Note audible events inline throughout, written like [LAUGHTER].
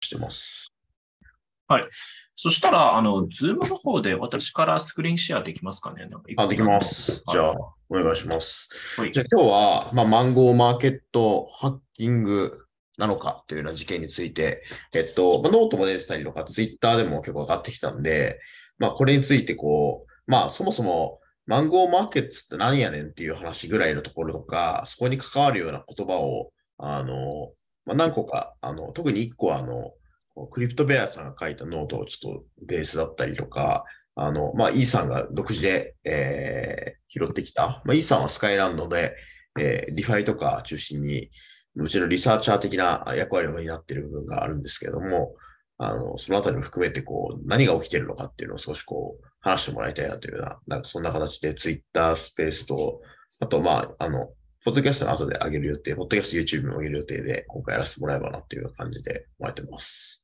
してます。そしたら、あの、ズームの方で私から screen share できますかね？かあ、できます。じゃあ、お願いします。はいじゃあ今日は、まあ、 Mango Market ハッキングなのかというような事件について、えっと、まあ、ノートも出てたりとか、ツイッターでも結構上がってきたんで、まあ、これについてこう、まあ、そもそも、 Mango Market って何やねんっていう話ぐらいのところとか、そこに関わるような言葉を、あの、まあ、何個か、あの、特に1個、あの、 CryptoBear さんが書いたノートをちょっとベースだったりとか、あの、まあ、イーサンが独自で、えー拾ってきた。まあ、イーサンはスカイランドで、えー、 DeFi とか中心に、うちのリサーチャー的な役割を担っている部分があるんですけれども、あの、そのあたりも含めて、こう、何が起きているのかっていうのを少しこう、話してもらいたいなというような、なんかそんな形でツイッタースペースと、あと、まあ、あの、ポッドキャストの後で上げる予定、ポッドキャスト YouTube も上げる予定で、今回やらせてもらえばなっていう感じで思われてます。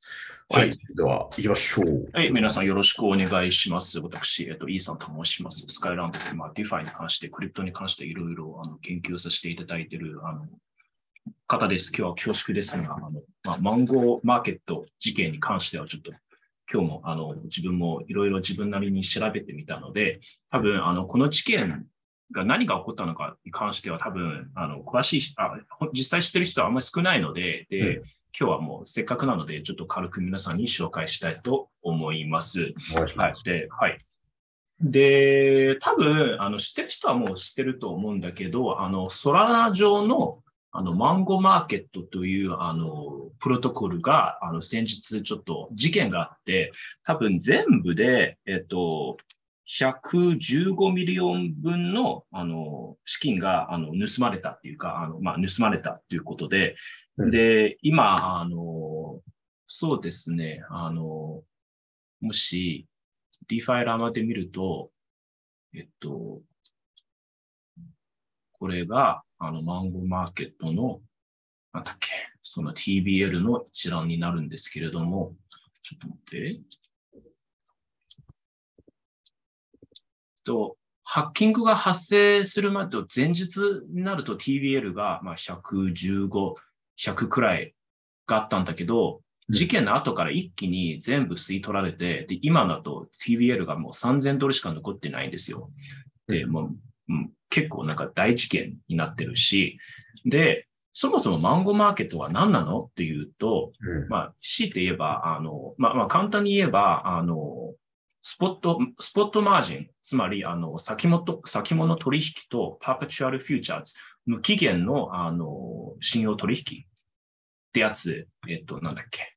ははいい。では、行きましょう。はい、皆さんよろしくお願いします。私、えっと、イーサンと申します。スカイランドで、まあ、 DeFi に関して、 crypto に関していろいろあの研究させていただいているあの方です。今日は恐縮ですが、あのまあ、 Mango Market 事件に関してはちょっと今日もあの自分もいろいろ自分なりに調べてみたので、多分あのこの事件が何が起こったのかに関しては多分あの詳しいあ、ほ実際知ってる人はあんまり少ないので、で、うん今日はもうせっかくなので、ちょっと軽く皆さんに紹介したいと思います。はい。で、はい。で、多分、あの、知ってる人はもう知ってると思うんだけど、あの、ソラナ上の、あの、マンゴーマーケットという、あの、プロトコルが、あの、先日ちょっと事件があって、多分全部で、えっと、115ミリオン分の、あの、資金が、あの、盗まれたっていうか、あの、まあ、盗まれたということで、うん。で、今、あの、そうですね、あの、もし、DeFi ラマで見ると、えっと、これが、あの、 Mango Market の、なんだっけ、その TBL の一覧になるんですけれども、ちょっと待って。と、ハッキングが発生するまでと前日になると TBL がまあ115、100くらいがあったんだけど、うん事件の後から一気に全部吸い取られて、で、今だと TBL がもう3000ドルしか残ってないんですよ。で、もう、うん、結構なんか大事件になってるし、で、そもそもマンゴーマーケットは何なの？っていうと、うんまあ、強いて言えば、あの、まあ、まあ、簡単に言えば、あの、スポット、スポットマージン、つまり、あの、先物、先物取引とパーペチュアルフューチャーズ、無期限の、あの、信用取引ってやつ、えっと、なんだっけ。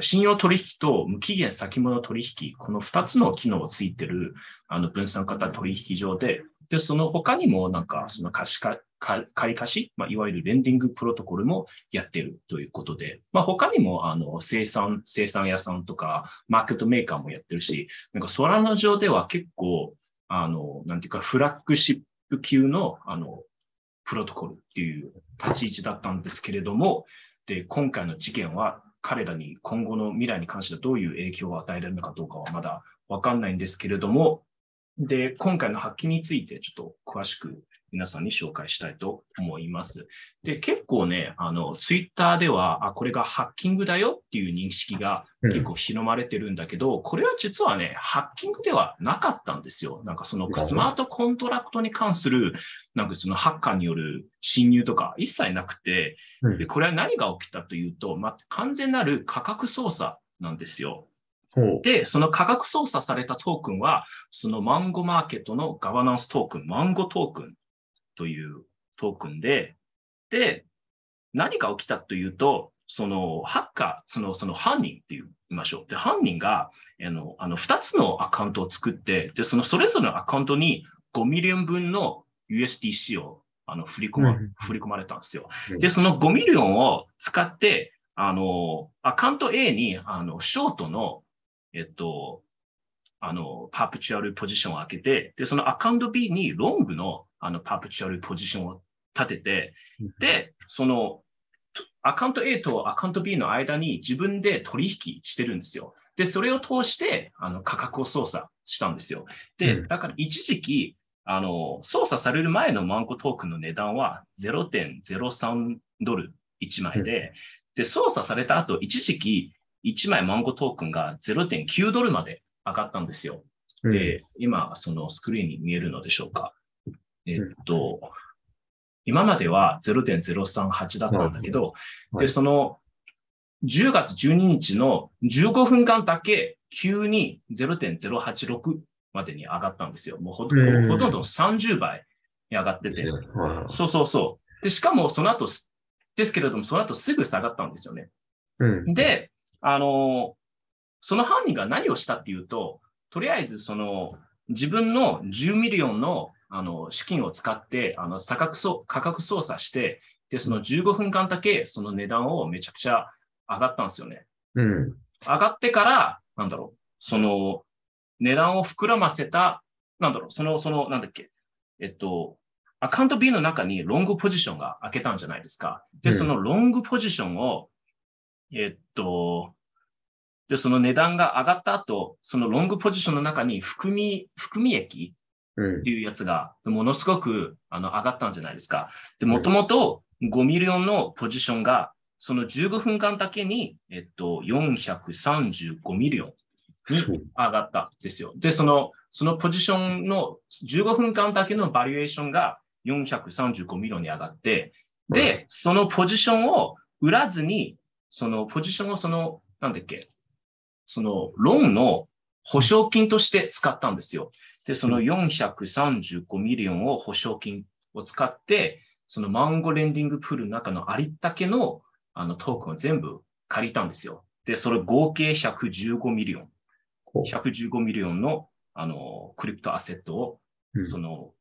信用取引と無期限先物取引、この二つの機能をついてる、あの、分散型取引上で、で、その他にも、なんか、その貸しか、借り貸し、まあ、いわゆるレンディングプロトコルもやってるということで、まあ、他にも、あの、生産、生産屋さんとか、マーケットメーカーもやってるし、なんか、ソラノ上では結構、あの、なんていうか、フラッグシップ級の、あの、プロトコルっていう立ち位置だったんですけれども、で、今回の事件は、彼らに今後の未来に関してどういう影響を与えられるのかどうかはまだわかんないんですけれども、で、今回の発揮についてちょっと詳しく皆さんに紹介したいと思います。で、結構ね、あの、ツイッターでは、あ、これがハッキングだよっていう認識がうん結構広まれてるんだけど、これは実はね、ハッキングではなかったんですよ。なんかそのスマートコントラクトに関する、なんかそのハッカーによる侵入とか一切なくて、うんでこれは何が起きたというと、まあ、完全なる価格操作なんですよ。で、その価格操作されたトークンは、その Mango Market のガバナンストークン、 Mango トークンというトークンで、で、何が起きたというと、そのハッカー、そのその犯人って言いましょう。で、犯人が、あの、あの2つのアカウントを作って、で、そのそれぞれのアカウントに5ミリオン分の USDC をあの振り込ま、うん振り込まれたんですようん。で、その5ミリオンを使って、あの、アカウント A に、あの、ショートの、えっと、あの、パープチュアルポジションを開けて、で、そのアカウント B にロングの、あの、パープチュアルポジションを立てて、で、その、とアカウント A とアカウント B の間に自分で取引してるんですよ。で、それを通して、あの、価格を操作したんですよ。で、うんだから一時期、あの、操作される前のマンゴトークンの値段は0.03ドル1枚で、で、操作された後、一時期1枚マンゴトークンが0.9ドルまで上がったんですよ。で、今、そのスクリーンに見えるのでしょうか。えっと、今までは0.038だったんだけど、で、その10月12日の15分間だけ急に0.086までに上がったんですよ。もうほほとんど30倍に上がってて。そうそうそう。で、しかもその後、ですけれども、その後すぐ下がったんですよね。うん、で、あの、その犯人が何をしたっていうと、とりあえずその自分の10ミリオンのあの資金を使ってあの価格そ価格操作して、で、その15分間だけその値段をめちゃくちゃ上がったんですよね。うん、上がってから、なんだろう、その値段を膨らませた、なんだろう、その、その、なんだっけ、えっと、アカウント B の中にロングポジションが開けたんじゃないですか。で、そのロングポジションを、えっと、で、その値段が上がった後、そのロングポジションの中に含み、含み益っていうやつが、ものすごくあの上がったんじゃないですか。で、もともと5ミリオンのポジションが、その15分間だけに、えっと、435ミリオンに上がったんですよ。で、その、そのポジションの15分間だけの valuation が435ミリオンに上がって、で、そのポジションを売らずに、そのポジションをその、なんだっけ、そのローンの保証金として使ったんですよ。で、その435ミリオンを保証金を使って、その Mango lending pool の中のありったけのあのトークンを全部借りたんですよ。で、それ合計115ミリオン。115ミリオンのあの crypto asset を、うん、その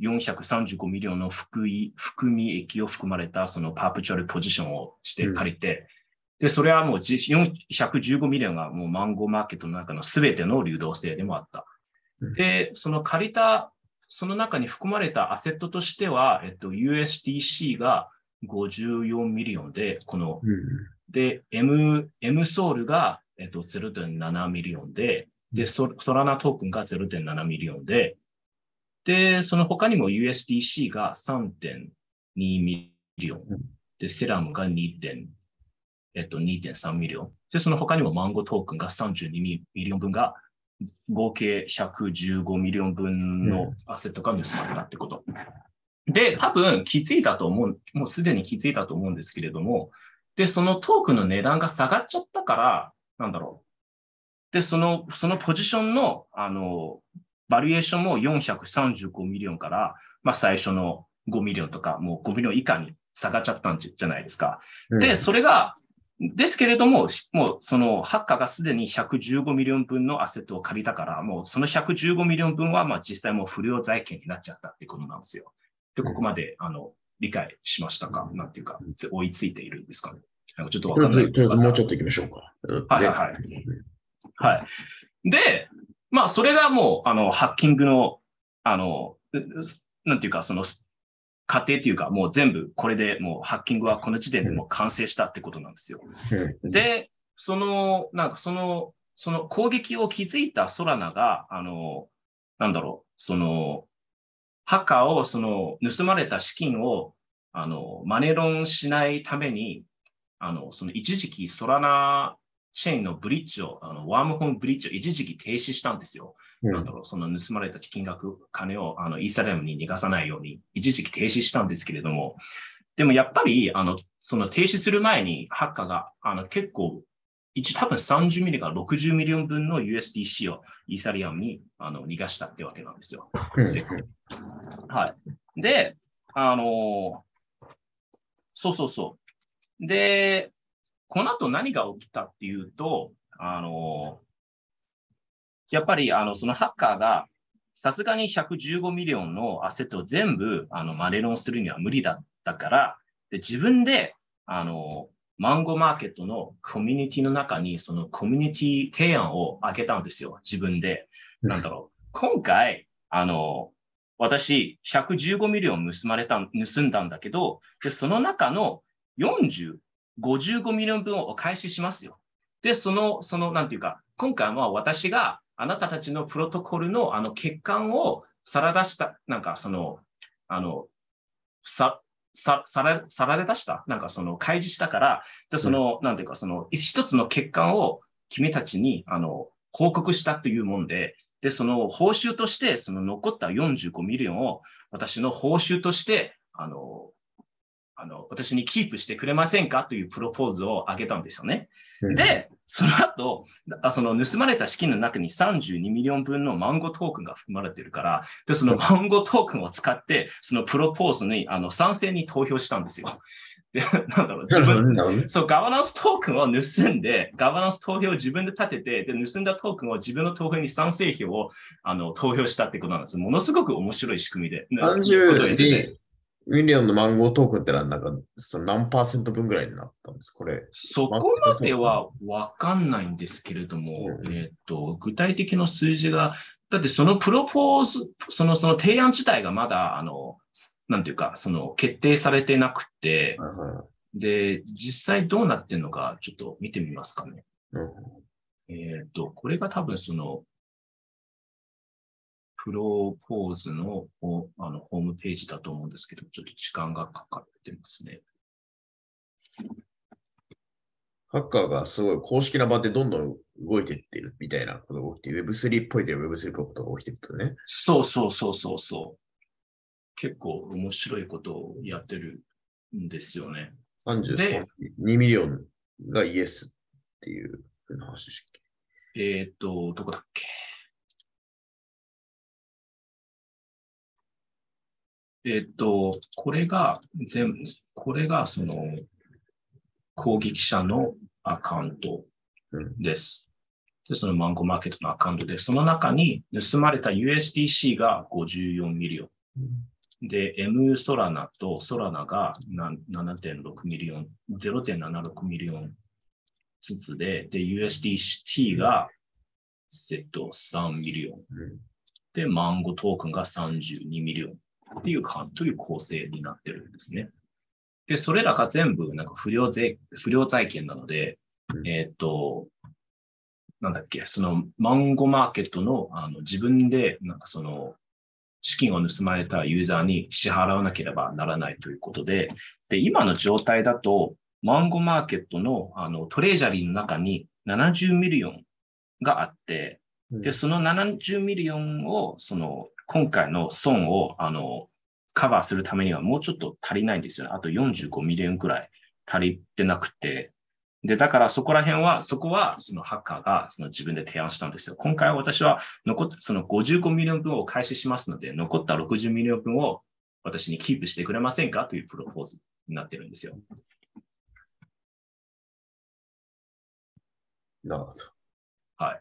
435ミリオンの含み含み益を含まれたその perpetual position をして借りて、うん、で、それはもう115ミリオンがもう Mango Market の中のすべての流動性でもあった。うん、で、その借りた、その中に含まれたアセットとしては、えっと、USDC が54ミリオンで、この、で、M、M ソウルがえっと、0.7ミリオンで、で、 Solana トークンが0.7ミリオンで、で、その他にも USDC が3.2ミリオン。で、 Serum が 2. えっと、2.3ミリオン。で、その他にも Mango トークンが32ミリオン分が、合計115ミリオン分のアセットが盗まれたってこと。で、多分気づいたと思う、もうすでに気づいたと思うんですけれども、で、そのトークンの値段が下がっちゃったから、なんだろう。で、その、そのポジションの、あの、 valuation も435ミリオンから、まあ、最初の5ミリオンとか、もう5ミリオン以下に下がっちゃったんじゃないですか。で、それが、ですけれども、もうそのハッカーがすでに115ミリオン分のアセットを借りたから、もうその115ミリオン分はまあ実際もう不良債権になっちゃったってことなんですよ。で、ここまであの理解しましたか、なんていうか、追いついているんですかね？なんかちょっとわかんない。とりあえずもうちょっと行きましょうか。はいはい。はい。で、まあ、それがもう、あの、ハッキングの、あの、なんていうか、その、過程っていうか、もう全部これでもうハッキングはこの時点でもう完成したってことなんですよ。で、その、なんかその、その攻撃を築いたソラナが、あの、なんだろう、その、ハッカーを、その、盗まれた資金を、あの、マネロンしないために、あの、その一時期 Solana チェーンのブリッジを、あのワームホームブリッジを一時期停止したんですよ。うん、なんだろう、その盗まれた金額、金をあのイーサリアムに逃がさないように一時期停止したんですけれども、でもやっぱり、あの、その停止する前にハッカーが、あの、結構、一多分30ミリから60ミリオン分の USDC をイーサリアムにあの逃がしたってわけなんですよ。ではい。で、あのそうそうそう。で、この後何が起きたっていうと、あの、やっぱりあのそのハッカーがさすがに115ミリオンのアセットを全部あのマネロンするには無理だったから、で自分であの Mango Market のコミュニティの中にそのコミュニティ提案をあげたんですよ、自分で。なんだろう。今回、あの、私、115 million 盗まれた、盗んだんだけど、でその中の40、55 million 分をお返ししますよ。で、その、その、なんていうか、今回は私があなたたちのプロトコルのあの欠陥をさらけ出した、なんかその、あの、さ、さ、さら、さられ出したなんかその開示したから、で、その、なんていうか、その、一つの欠陥を君たちに、あの、報告したというもんで、で、その報酬として、その残った45 million を私の報酬として、あの、あの、私にキープしてくれませんかというプロポーズをあげたんですよね。で、その後、あその盗まれた資金の中に32 million 分のマンゴートークンが含まれているから、で、そのマンゴートークンを使って、そのプロポーズにあの賛成に投票したんですよ。[LAUGHS] で、なんだろう、自分。そう、ガバナンストークンを盗んで、ガバナンス投票を自分で立てて、で、盗んだトークンを自分の投票に賛成票をあの投票したってことなんです。ものすごく面白い仕組みで。そういうことをやってて30 million のマンゴートークンってのはなんか、その何パーセント分ぐらいになったんです？これ。そこまではわかんないんですけれども、うんえっと、具体的な数字が、だってそのプロポーズ、そのその提案自体がまだ、あの、なんていうか、その決定されてなくて、はいはいで、実際どうなってるのか、ちょっと見てみますかね。うんえっと、これが多分その、プロポーズのおあのホームページだと思うんですけど、ちょっと時間がかかってますね。ハッカーがすごい公式な場でどんどん動いていってるみたいなことが起きて、Web3 っぽいで Web3 っぽいことが起きてるってね。そうそうそうそうそう。結構面白いことをやってるんですよね。33、2 million がイエスっていう話でしたっけ？えっ、と、どこだっけ？えっ、と、これが全部、これがその攻撃者のアカウントです。で、そのマンゴーマーケットのアカウントで、その中に盗まれた USDC が54 millio n。で、M ソラナとソラナがな7.6 million、0.76 million ずつで、で、USDT が、えっと、3 million。うんで、マンゴートークンが32 million っていうか、という構成になってるんですね。で、それらが全部なんか不良税、不良債権なので、うんえっと、なんだっけ、そのマンゴーマーケットのあの自分でなんかその資金を盗まれたユーザーに支払わなければならないということで、で、今の状態だと、マンゴーマーケットのあの treasury の中に70 million があって、で、その70 million を、その、今回の損を、あの、カバーするためにはもうちょっと足りないんですよね。あと45 million くらい足りてなくて。で、だからそこら辺は、そこは、そのハッカーがその自分で提案したんですよ。今回は私は残っ、その55 million 分をお返ししますので、残った60 million 分を私にキープしてくれませんかというプロポーズになってるんですよ。なるほど。はい。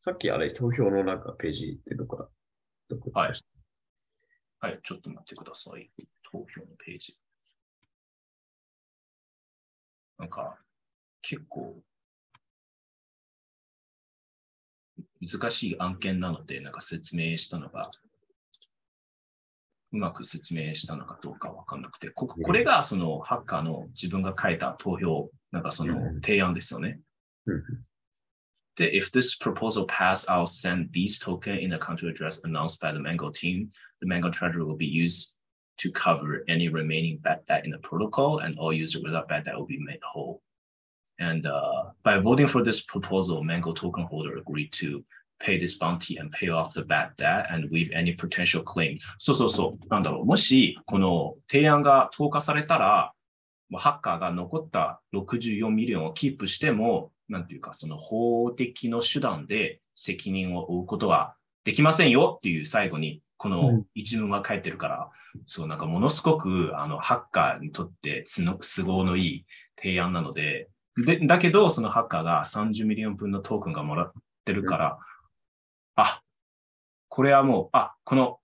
さっきあれ、投票のなんかページってどこか、はいはい、ちょっと待ってください。投票のページ。なんか、結構、難しい案件なので、なんか説明したのが、うまく説明したのかどうかわかんなくて、ここれがそのハッカーの自分が書いた投票、なんかそのうん提案ですよね。うんで if this proposal pass, I'll send these token in the country address announced by the Mango team. The Mango treasury will be used to cover any remaining bad debt in the protocol, and all users without bad debt will be made whole. And uh, by voting for this proposal, Mango token holder agreed to pay this bounty and pay off the bad debt and waive any potential claim. そうそうそう。なんだろう。もし、この提案が投下されたら、もうハッカーが残った64ミリオンをキープしても、 なんていうか、その法的の手段で責任を負うことはできませんよっていう最後に、こうのん。一文が書いてるから、そう、なんかものすごく、あの、ハッカーにとって都合のいい提案なので、で、だけど、そのハッカーが30 million 分のトークンがもらってるから、あ、これはもう、あ、この、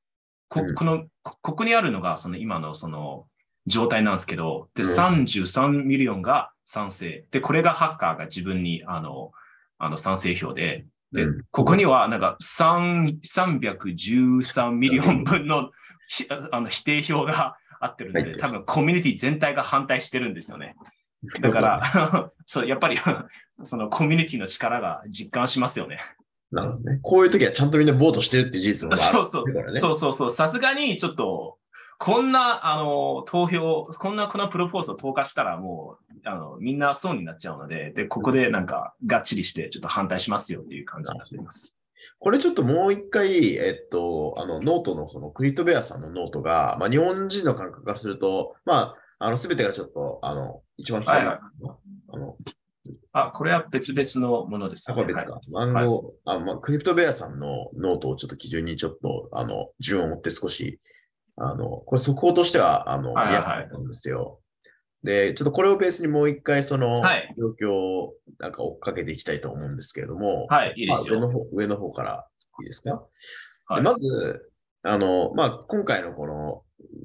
こうん。この、こここにあるのが、その今のその状態なんですけど、で、うん33 million が賛成。で、これがハッカーが自分に、あの、あの賛成票で、で、うんここにはなんか3 313 million 分のひあの否定票があってるんで、多分コミュニティ全体が反対してるんですよね。だから、[LAUGHS] そう、やっぱり、[LAUGHS] そのコミュニティの力が実感しますよね。なるほどね。こういう時はちゃんとみんな vote してるって事実もあるそうそう。そうそうそう。さすがにちょっと、こんな、あの、投票、こんな、こんなプロポーズを通過したらもう、あの、みんな損になっちゃうので、で、ここでなんか、がっちりして、ちょっと反対しますよっていう感じになっています。これちょっともう一回、えっと、あの、ノートのそのクリプトベアさんのノートが、まあ、日本人の感覚からすると、まあ、あの、すべてがちょっと、あの、一番左、はいはいあの、あ、これは別々のものです、あ、これ別か。暗号、あ、まあ、クリプトベアさんのノートをちょっと基準にちょっと、あの、順を持って少し、あの、これ速報としては、あの、はいはいはなんですよ。で、ちょっとこれをベースにもう一回、そのはい、状況をなんか追っかけていきたいと思うんですけれども、はい、いいでまあ、すよ。上の方、上の方からいいですか、はいでまず、あの、まあ、今回のこの、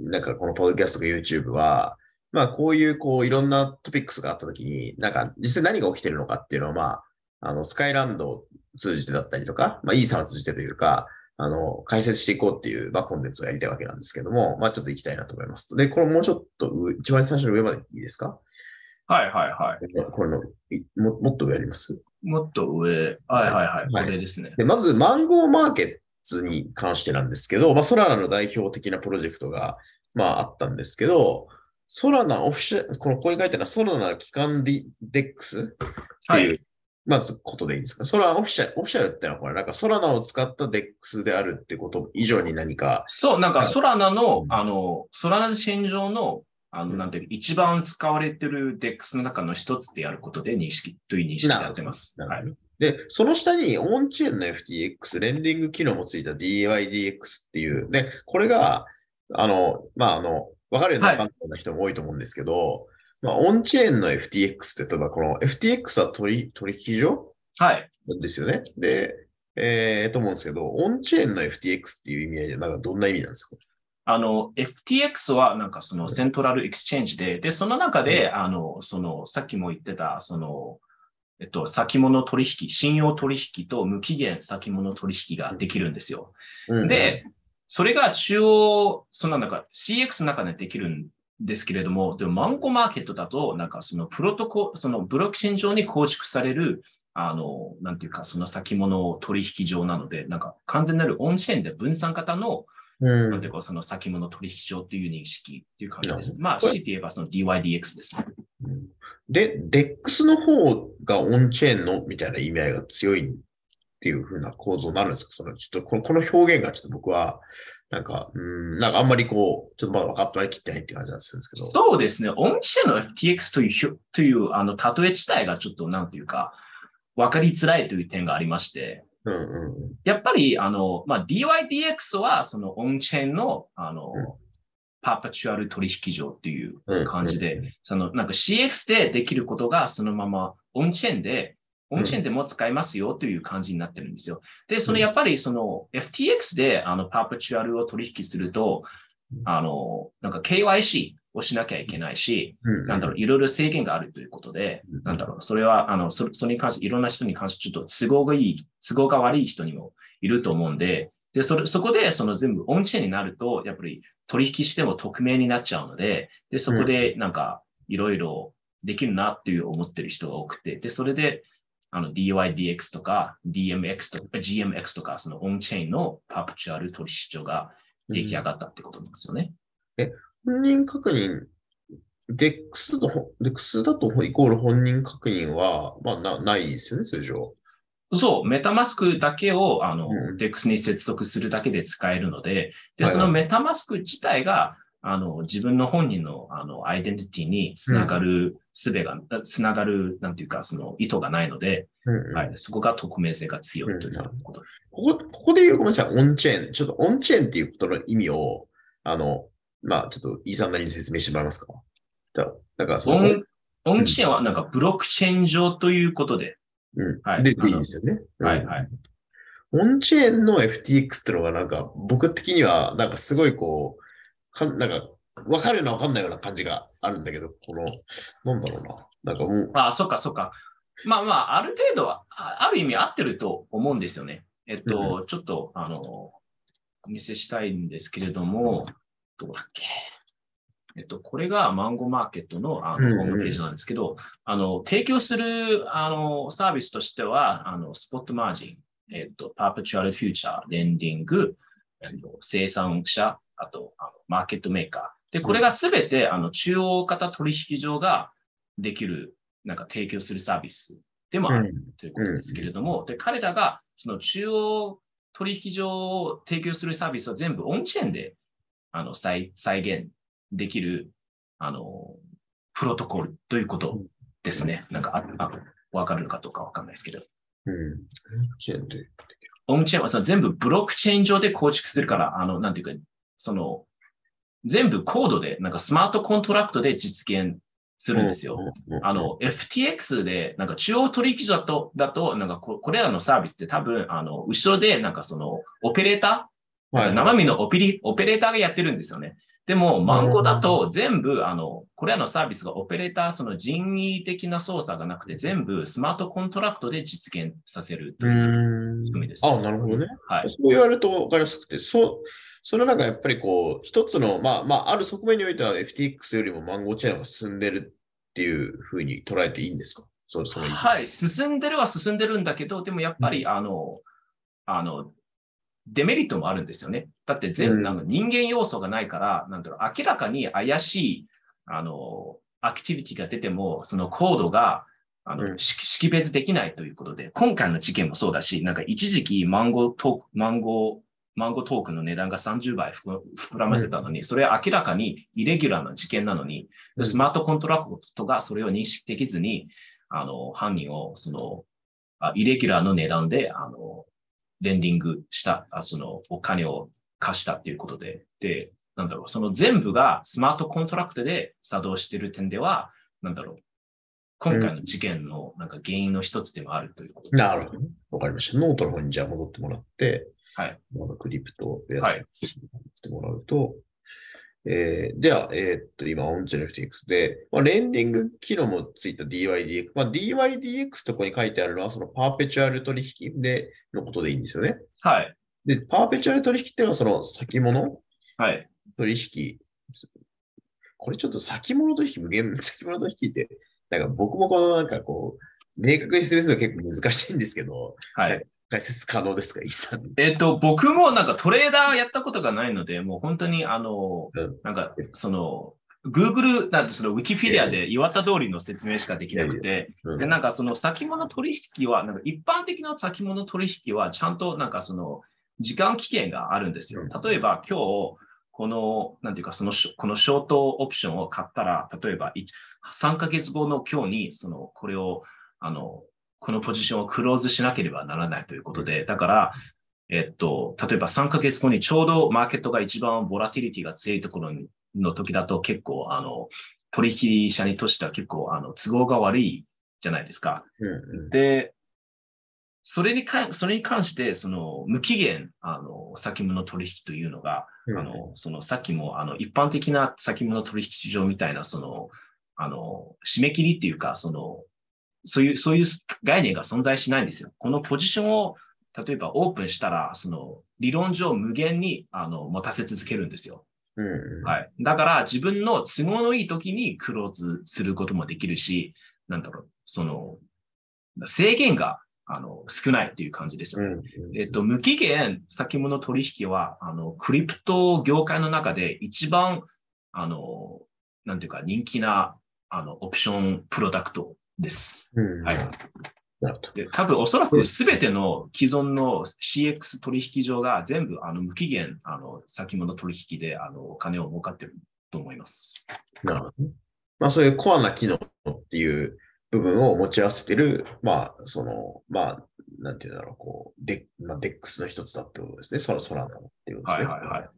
なんかこのポッドキャストとか YouTube は、まあ、こういう、こう、いろんなトピックスがあったときに、なんか、実際何が起きてるのかっていうのを、まあ、あの、スカイランドを通じてだったりとか、まあ、イーサを通じてというか、あの、解説していこうっていう、まあ、コンテンツをやりたいわけなんですけども、まあ、ちょっと行きたいなと思います。で、これもうちょっと上、一番最初の上までいいですか？はい、はい、はい。これの、いももっと上あります？もっと上、はい、はい、はい。はいこれですね。で、まず、マンゴーマーケッツに関してなんですけど、まあ、ソラナの代表的なプロジェクトが、まあ、あったんですけど、ソラナオフィシャル、このここに書いてあるのは、ソラナ基幹 DEX っていう、はいまずことでいいんですか？ソラナ official、official ってのはこれ、なんかソラナを使った DEX であるってこと以上に何か、そう、なんか、はいソラナのう、ん。あの、ソラナチェーン上の、あの、うん。なんていう、一番使われてる DEX の中の一つでやることで認識、という認識になってます。はいなるほ。ど。で、その下にオンチェーンの FTX、レンディング機能もついた DYDX っていう、で、これが、あの、まあ、あの、わかるようなはいわかんない人も多いと思うんですけど、まあ、オンチェーンの FTX って、例えばこの FTX は取引所はい。ですよね。で、えー、と思うんですけど、オンチェーンの FTX っていう意味合いで、なんかどんな意味なんですか？あの、FTX はなんかそのセントラルエクスチェンジで、で、その中で、あの、その、さっきも言ってた、その、えっと、先物取引、信用取引と無期限先物取引ができるんですよ。うんで、それが中央、そのなんか CX の中でできるんですけれども、でもマンコマーケットだと、なんかそのプロトコ、そのブロックチェーン上に構築される、あの、なんていうか、その先物取引上なので、なんか完全なるオンチェーンで分散型の、うんなんていうか、その先物取引上っていう認識っていう感じです。まあ、強いて言えばその DYDX ですね。うんで、DEX の方がオンチェーンのみたいな意味合いが強いっていう風な構造になるんですか？そのちょっとこのこの表現がちょっと僕は、なんか、うん、なんかあんまりこう、ちょっとまだ分かって割り切ってないって感じなんですけど。そうですね。オンチェーンの FTX というという、あの、例え自体がちょっと、なんていうか、わかりづらいという点がありまして、うんうんうん。やっぱり、あの、まあ、DYDX は、そのオンチェーンの、あの、うんパーパチュアル取引所っていううん感じで、うんその、なんか CX でできることがそのままオンチェーンで、オンチェーンでも使えますよという感じになってるんですよ。で、そのうんやっぱりその FTX であのパーパチュアルを取引するとうん、あの、なんか KYC をしなきゃいけないし、うん。なんだろう、いろいろ制限があるということでうん、なんだろう、それは、あの、そそれに関して、いろんな人に関して、ちょっと都合がいい、都合が悪い人にもいると思うんで、で、それ、そこで、その全部オンチェーンになると、やっぱり取引しても匿名になっちゃうので、で、そこで、なんか、いろいろできるなっていう思ってる人が多くて、で、それで、あの、DYDX とか DMX とか GMX とか、そのオンチェーンのパープチュアル取引所が出来上がったってことなんですよね。本人確認、DEX とほ、DEX だとイコール本人確認は、まあな、ないですよね、通常。そう、メタマスクだけを、あの、うん DEX に接続するだけで使えるので、で、そのメタマスク自体が、あの、自分の本人の、あの、アイデンティティにつながる術が、つながる、なんていうか、その意図がないので、うんうんはい、そこが匿名性が強いということ。ここ、ここで言う、ごめんなさい、オンチェーン。ちょっとオンチェーンっていうことの意味を、あの、まあ、ちょっと、イーさんなりに説明してもらえますか？だだから、その、オン、オンチェーンはなんかブロックチェーン上ということで、うん。はいで、でいいですよね。はいはい。オンチェーンの FTX ってのが、なんか、僕的には、なんかすごいこう、かんなんか、わかるようなわかんないような感じがあるんだけど、この、なんだろうな。なんかもう、あ、そっかそっか。まあまあ、ある程度は、あある意味合ってると思うんですよね。えっと、ちょっと、あの、お見せしたいんですけれども、どうだっけ？えっと、これがマンゴーマーケットのあうんうんのホームページなんですけど、あの、提供するあのサービスとしては、あの、スポットマージンえっと、パーペチュアルフューチャー、レンディング、えっと、生産者、あと、あのマーケットメーカー。で、これがすべて、あの、中央型取引所ができる、なんか提供するサービスでもあるということですけれども、で、彼らが、その中央取引所を提供するサービスを全部オンチェーンで、あの、再、再現できる、あの、プロトコルということですね。なんか、あ、あわかるのかどうかわかんないですけど。うん。オンチェーンで。オンチェーンはその全部ブロックチェーン上で構築するから、あの、なんていうか、その、全部コードで、なんかスマートコントラクトで実現するんですよ。あの、FTX で、なんか中央取引所だと、だと、なんかここれらのサービスって多分、あの、後ろで、なんかその、オペレーター、はい、生身のオペリオペレーターがやってるんですよね。でも、マンゴだと全部、あの、これらのサービスがオペレーター、その人為的な操作がなくて、全部スマートコントラクトで実現させるという仕組みです、あ、なるほどね。はい。そう言われると分かりやすくて、そその中やっぱりこう、一つの、まあ、まあ、ある側面においては FTX よりもマンゴーチェーンが進んでるっていうふうに捉えていいんですか？そうそうはい、進んでるは進んでるんだけど、でもやっぱり、うん、あの、あの、デメリットもあるんですよね。だって全部、なんか人間要素がないから、なんだろう、明らかに怪しい、あの、アクティビティが出ても、そのコードが、あの、うん、識別できないということで、今回の事件もそうだし、なんか一時期マンゴートーク、マンゴー、マンゴートークの値段が30倍膨らませたのに、それは明らかにイレギュラーな事件なのに、スマートコントラクトがそれを認識できずに、あの、犯人を、その、あイレギュラーの値段で、あの、レンディングした、あそのお金を貸したっていうことで、で、なんだろう、その全部がスマートコントラクトで作動している点では、なんだろう、今回の事件のなんか原因の一つでもあるということです。なるほど。わかりました。ノートの方にじゃあ戻ってもらって、はい。クリプトベアスってもらうと、はいえー、では、えー、っと、今、オンチェーン FTX で、まあ、レンディング機能もついた DYDX。まあ、DYDX とこに書いてあるのは、そのパーペチュアル取引でのことでいいんですよね。はい。で、パーペチュアル取引っていうのは、その先物？はい。取引。これちょっと先物取引、無限、先物取引って、なんか僕もこのなんかこう、明確に説明するの結構難しいんですけど、はい。解説可能ですか、イさん。えっ、と、僕もなんかトレーダーやったことがないので、もう本当にあの、うん、なんかその、Google なんてその Wikipedia で言われた通りの説明しかできなくて、で、なんかその先物取引は、なんか一般的な先物取引はちゃんとなんかその時間期限があるんですよ。例えば今日、この、なんていうか、その、このショートオプションを買ったら、例えば3ヶ月後の今日に、その、これを、あの、このポジションをクローズしなければならないということで、だから、えっと、例えば3ヶ月後にちょうどマーケットが一番ボラティリティが強いところの時だと結構、あの、取引者にとしては結構、あの、都合が悪いじゃないですか。うんうん、で、それに関、それに関して、その、無期限、あの、先物取引というのが、うん、あの、その、さっきも、あの、一般的な先物取引市場みたいな、その、あの、締め切りっていうか、その、そういう、そういう概念が存在しないんですよ。このポジションを、例えばオープンしたら、その、理論上無限に、あの、持たせ続けるんですよ。うん、はい。だから、自分の都合のいい時にクローズすることもできるし、なんだろう、その、制限が、あの、少ないっていう感じですよね。うん、えっと、無期限先物取引は、あの、クリプト業界の中で一番、あの、なんていうか、人気な、あの、オプションプロダクトです。うん、はい。で多分おそらくすべての既存の CX 取引所が全部あの無期限あの先物取引であのお金を儲かってると思います。なるほど。まあそういうコアな機能っていう部分を持ち合わせてる、まあその、まあなんていうんだろう、こう、デまあ、デックスの一つだってことですね。その空のっていうことですね。はいはいはい。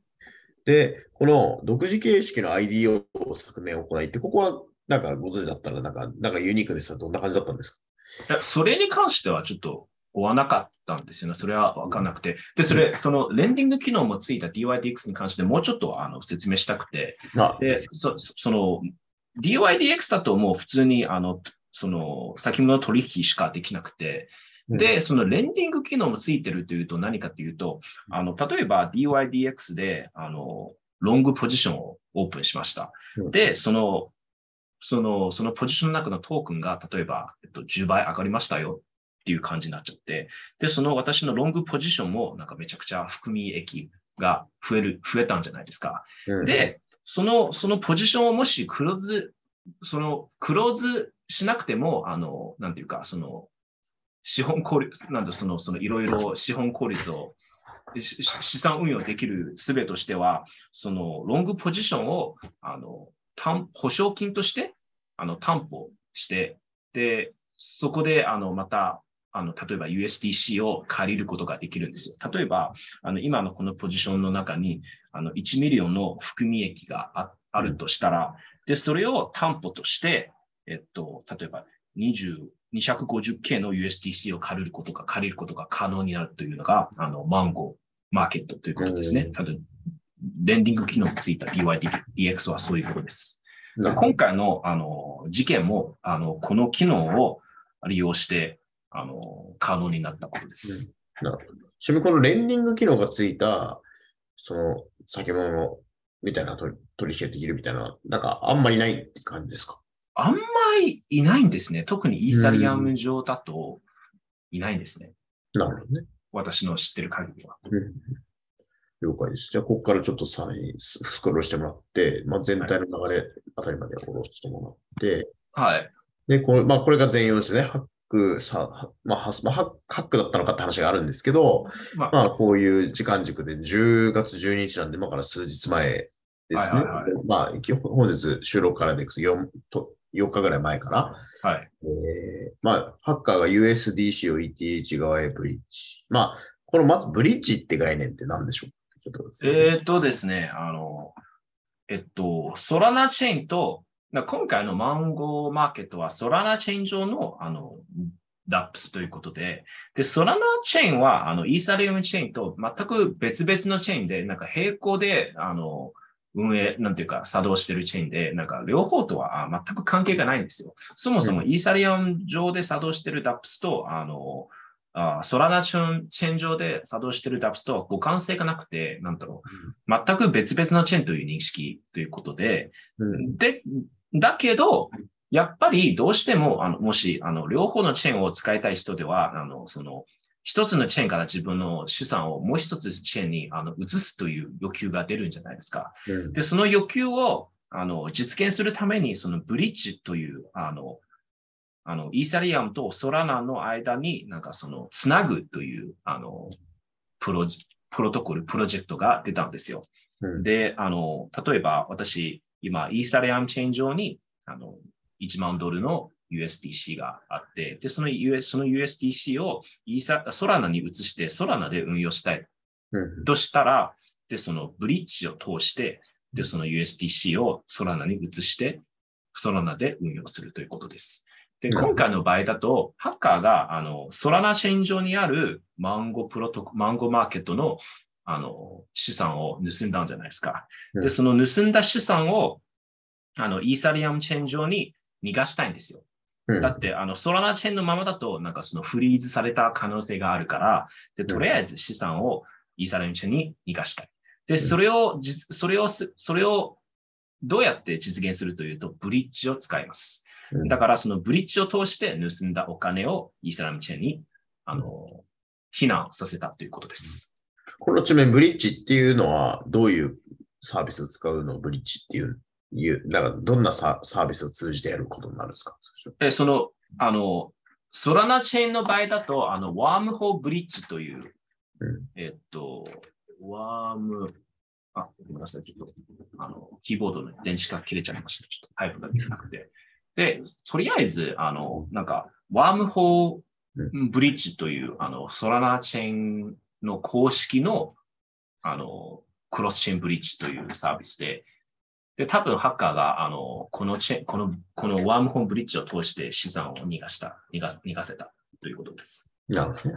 で、この独自形式の IDO 削減を行いって、ここはなんかご存知だったら、なんか、なんかユニークですどんな感じだったんですか？それに関してはちょっと追わなかったんですよね。それはわかんなくて。で、それ、そのレンディング機能もついた DYDX に関してもうちょっとあの説明したくて。で、そその DYDX だともう普通にあの、その先物取引しかできなくて、で、そのレンディング機能もついてるというと何かというと、あの、例えば DYDX で、あの、ロングポジションをオープンしました。で、そのその、そのポジションの中のトークンが、例えば、えっと、10倍上がりましたよっていう感じになっちゃって、で、その私のロングポジションもなんかめちゃくちゃ含み益が増える、増えたんじゃないですか。うん、で、その、そのポジションをもしクローズ、そのクローズしなくても、あの、なんていうか、その、資本効率、なんだ、その、そのいろいろ資本効率を資産運用できる術としては、そのロングポジションをあの保証金としてあの担保して、で、そこであのまたあの例えば USDC を借りることができるんですよ。例えば、あの今のこのポジションの中にあの1ミリオンの含み益があるとしたら、で、それを担保として、えっと、例えば20 250K の USDC を借りることが、借りることが可能になるというのが、あの、マンゴーマーケットということですね。多分、レンディング機能がついた DYDX はそういうことです。今回のあの事件もあのこの機能を利用してあの可能になったことです。うん、なるほど。ちなみにこのレンディング機能がついた、その先物みたいな取引ができるみたいな、なんかあんまりないって感じですか？あんまりいないんですね。特にイーサリアム上だといないんですね。なるほどね。私の知ってる限りは。了解です。じゃあ、ここからちょっとさらにスクロールしてもらって、まあ、全体の流れあたりまで下ろしてもらって、はい。で、これ、まあ、これが全容ですね。ハックさ、まあ、ハックだったのかって話があるんですけど、まあ、まあ、こういう時間軸で10月12日なんで、今から数日前ですね。はいはいはい、まあ、本日収録からでいくと 4, と4日ぐらい前から、はい。えー、まあ、ハッカーが USDC を ETH 側へブリッジ。まあ、このまずブリッジって概念って何でしょう？えっとですね、あの、えっと、ソラナチェーンと、今回のマンゴーマーケットはソラナチェーン上のあの DAPS ということで、で、ソラナチェーンはあのイーサリアムチェーンと全く別々のチェーンで、なんか並行で、あの、運営、なんていうか、作動してるチェーンで、なんか両方とは全く関係がないんですよ。そもそもイーサリアム上で作動してる DAPS と、あの、あソラナチェーン上で作動してる DAPS と互換性がなくて、なんだろう、全く別々のチェーンという認識ということで、うん、で、だけど、やっぱりどうしても、あのもしあの両方のチェーンを使いたい人では、あのその一つのチェーンから自分の資産をもう一つチェーンにあの移すという欲求が出るんじゃないですか。うん、で、その欲求をあの実現するために、そのブリッジという、あの、あの、イーサリアムとソラナの間になんかその、つなぐという、あの、プロプロトコル、プロジェクトが出たんですよ。うん、で、あの、例えば私、今、イーサリアムチェーン上に、あの、1万ドルの USDC があって、で、その US、その USDC をイーサ、ソラナに移して、ソラナで運用したい。としたら、で、そのブリッジを通して、で、その USDC をソラナに移して、ソラナで運用するということです。で、今回の場合だと、ハッカーが、あの、ソラナチェーン上にあるマンゴプロト、マンゴマーケットの、あの、資産を盗んだんじゃないですか。で、その盗んだ資産を、あの、イーサリアムチェーン上に逃がしたいんですよ。だって、あの、ソラナチェーンのままだと、なんかそのフリーズされた可能性があるから、で、とりあえず資産をイーサリアムチェーンに逃がしたい。で、それを、それを、それをどうやって実現するというと、ブリッジを使います。だから、そのブリッジを通して盗んだお金をイーサリアムチェーンに、あの、避難させたということです。この地面、ブリッジっていうのは、どういうサービスを使うの？をブリッジっていういう、だからどんなサービスを通じてやることになるんですか？えその、あの、ソラナチェーンの場合だと、あの、ワームホーブリッジという、うん、えっと、ワーム、あ、ごめんなさい、ちょっと、あの、キーボードの電子が切れちゃいました。ちょっとタイプができなくて。で、とりあえず、あの、なんか、ワームホーブリッジという、あの、ソラナチェーンの公式の、あの、クロスチェーンブリッジというサービスで、で、多分ハッカーが、あの、このチェこの、このワームホームブリッジを通して資産を逃がした、逃が逃がせたということです。なるほど。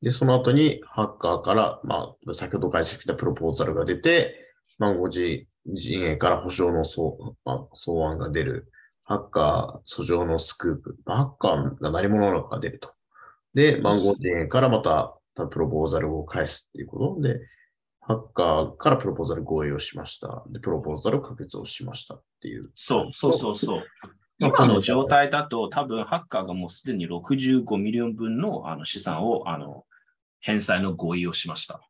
で、その後にハッカーから、まあ、先ほど解析したプロポーザルが出て、マンゴジ陣営から保証の草,、まあ、草案が出る。ハッカー訴状のスクープ。ハッカーが何者なのか出ると。で、マンゴ陣営からまたプロポーザルを返すっていうことで、ハッカーからプロポーザル合意をしました。で、プロポーザル可決をしましたっていう。そう、そうそうそう。今の状態だと多分ハッカーがもうすでに65ミリオン分のあの資産をあの返済の合意をしました。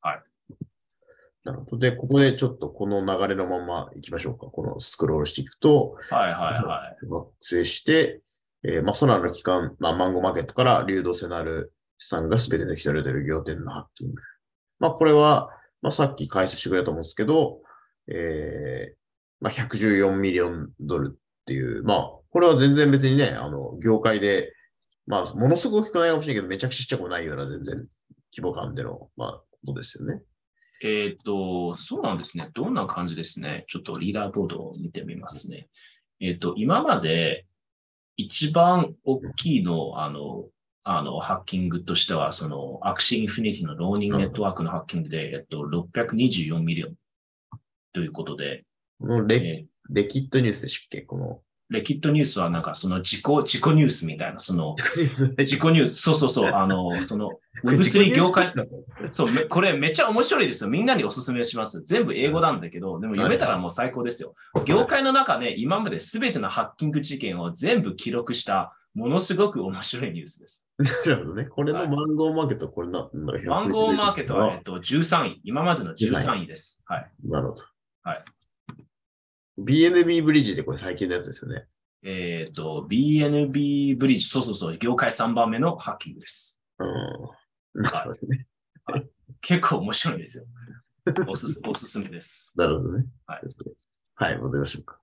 はい。なるほど。で、ここでちょっとこの流れのまま行きましょうか。このスクロールしていくと、はいはいはい。学生して、えーまあ、そのあの期間、まあ、マンゴーマーケットから流動性のある資産が全て抜き取られている仰天のハッキング。まあ、これは、まあ、さっき解説してくれたと思うんですけど、えーまあ、114ミリオンドルっていう、まあ、これは全然別にね、あの、業界で、まあ、ものすごく大きくないかもしれないけど、めちゃくちゃちっちゃくないような全然規模感での、まあ、ことですよね。えっ、と、そうなんですね。どんな感じですね。ちょっとリーダーボードを見てみますね。えっ、と、今まで一番大きいの、あの、あの、ハッキングとしては、その、アクシーインフィニティのローニンネットワークのハッキングで、えっと、624ミリオン。ということで、レえー。レキッドニュースでしたっけ？この。レキッドニュースはなんかその自己、自己ニュースみたいな、その、自己ニュース、そうそうそう、[LAUGHS] あの、その、Web3 業界、そう、めこれめっちゃ面白いですよ。みんなにおすすめします。全部英語なんだけど、でも読めたらもう最高ですよ。業界の中で今まで全てのハッキング事件を全部記録した、ものすごく面白いニュースです。なるほどね。これのマンゴーマーケット、これな、なんだろうマンゴーマーケットは、えっ100と、13位。今までの13位です。はい。なるほど。はい。BNB ブリッジでこれ最近のやつですよね。えっと、BNB ブリッジ、そうそうそう、業界3番目のハッキングです。うん。なるほどね。結構面白いですよ。おすす [LAUGHS] おすすめです。なるほどね。はい。はい、戻りましょうか。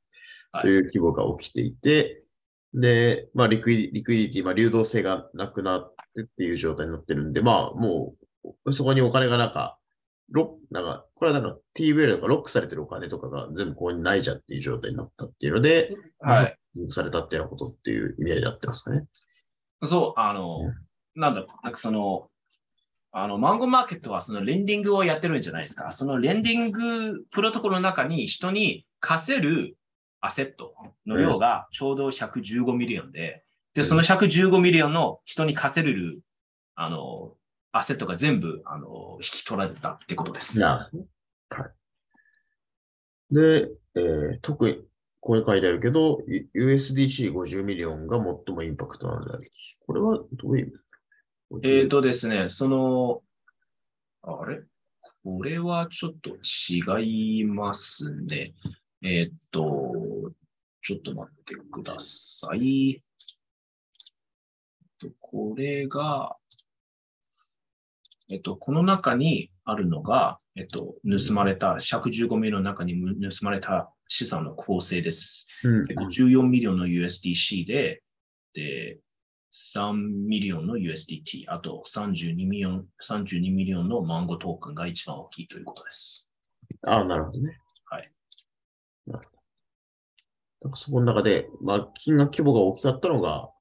はいという規模が起きていて、で、まあ、リクイリクイディティ、まあ、流動性がなくなってっていう状態になってるんで、まあ、もう、そこにお金がなんか、ロッなんか、これはなんか TVL とかロックされてるお金とかが全部ここにないじゃんっていう状態になったっていうので、はい。されたっていうようなことっていう意味合いであってますかね。そう、あの、なんだろう、なんかその、あの、マンゴーマーケットはそのレンディングをやってるんじゃないですか。そのレンディングプロトコルの中に人に貸せるアセットの量がちょうど115ミリオンで、で、その115ミリオンの人に貸せる、あの、アセットが全部、あの、引き取られたってことです。なるほどはい。で、えー特に、ここに書いてあるけど、U- USDC50 ミリオンが最もインパクトのある。これはどういう意味？えっ、とですね、その、あれ？これはちょっと違いますね。えっ、と、ちょっと待ってください。えっとこれが、えっと、この中にあるのが、えっと、盗まれた、115ミリの中に盗まれた資産の構成です。うんで54ミリオンの USDC で、で、3ミリオンの USDT、あと32ミリオン、32ミリオンのマンゴートークンが一番大きいということです。ああ、なるほどね。はい。なるほど。だからそこの中で、まあ、金額規模が大きかったのが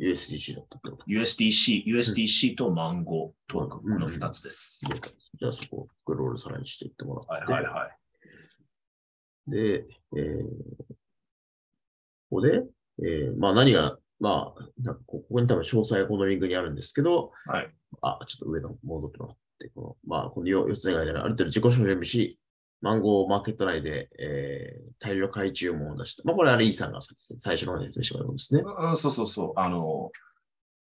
USDC だったってこと。USDC、USDC とマンゴートークン、うんこの2つです。じゃあそこクロールさらにしていってもらって。はいはいはい。で、えー、ここで、えー、まあ何が、まあ、なんかここに多分詳細がこのリンクにあるんですけど、はい。あ、ちょっと上の戻ってもらって、この、まあ、この4つ以外である程度自己紹準備し、マンゴーマーケット内で、えー、大量買い注文を出した。まあ、これあれ、イーさんが最初の説明したんですね。うんそうそうそう。あの、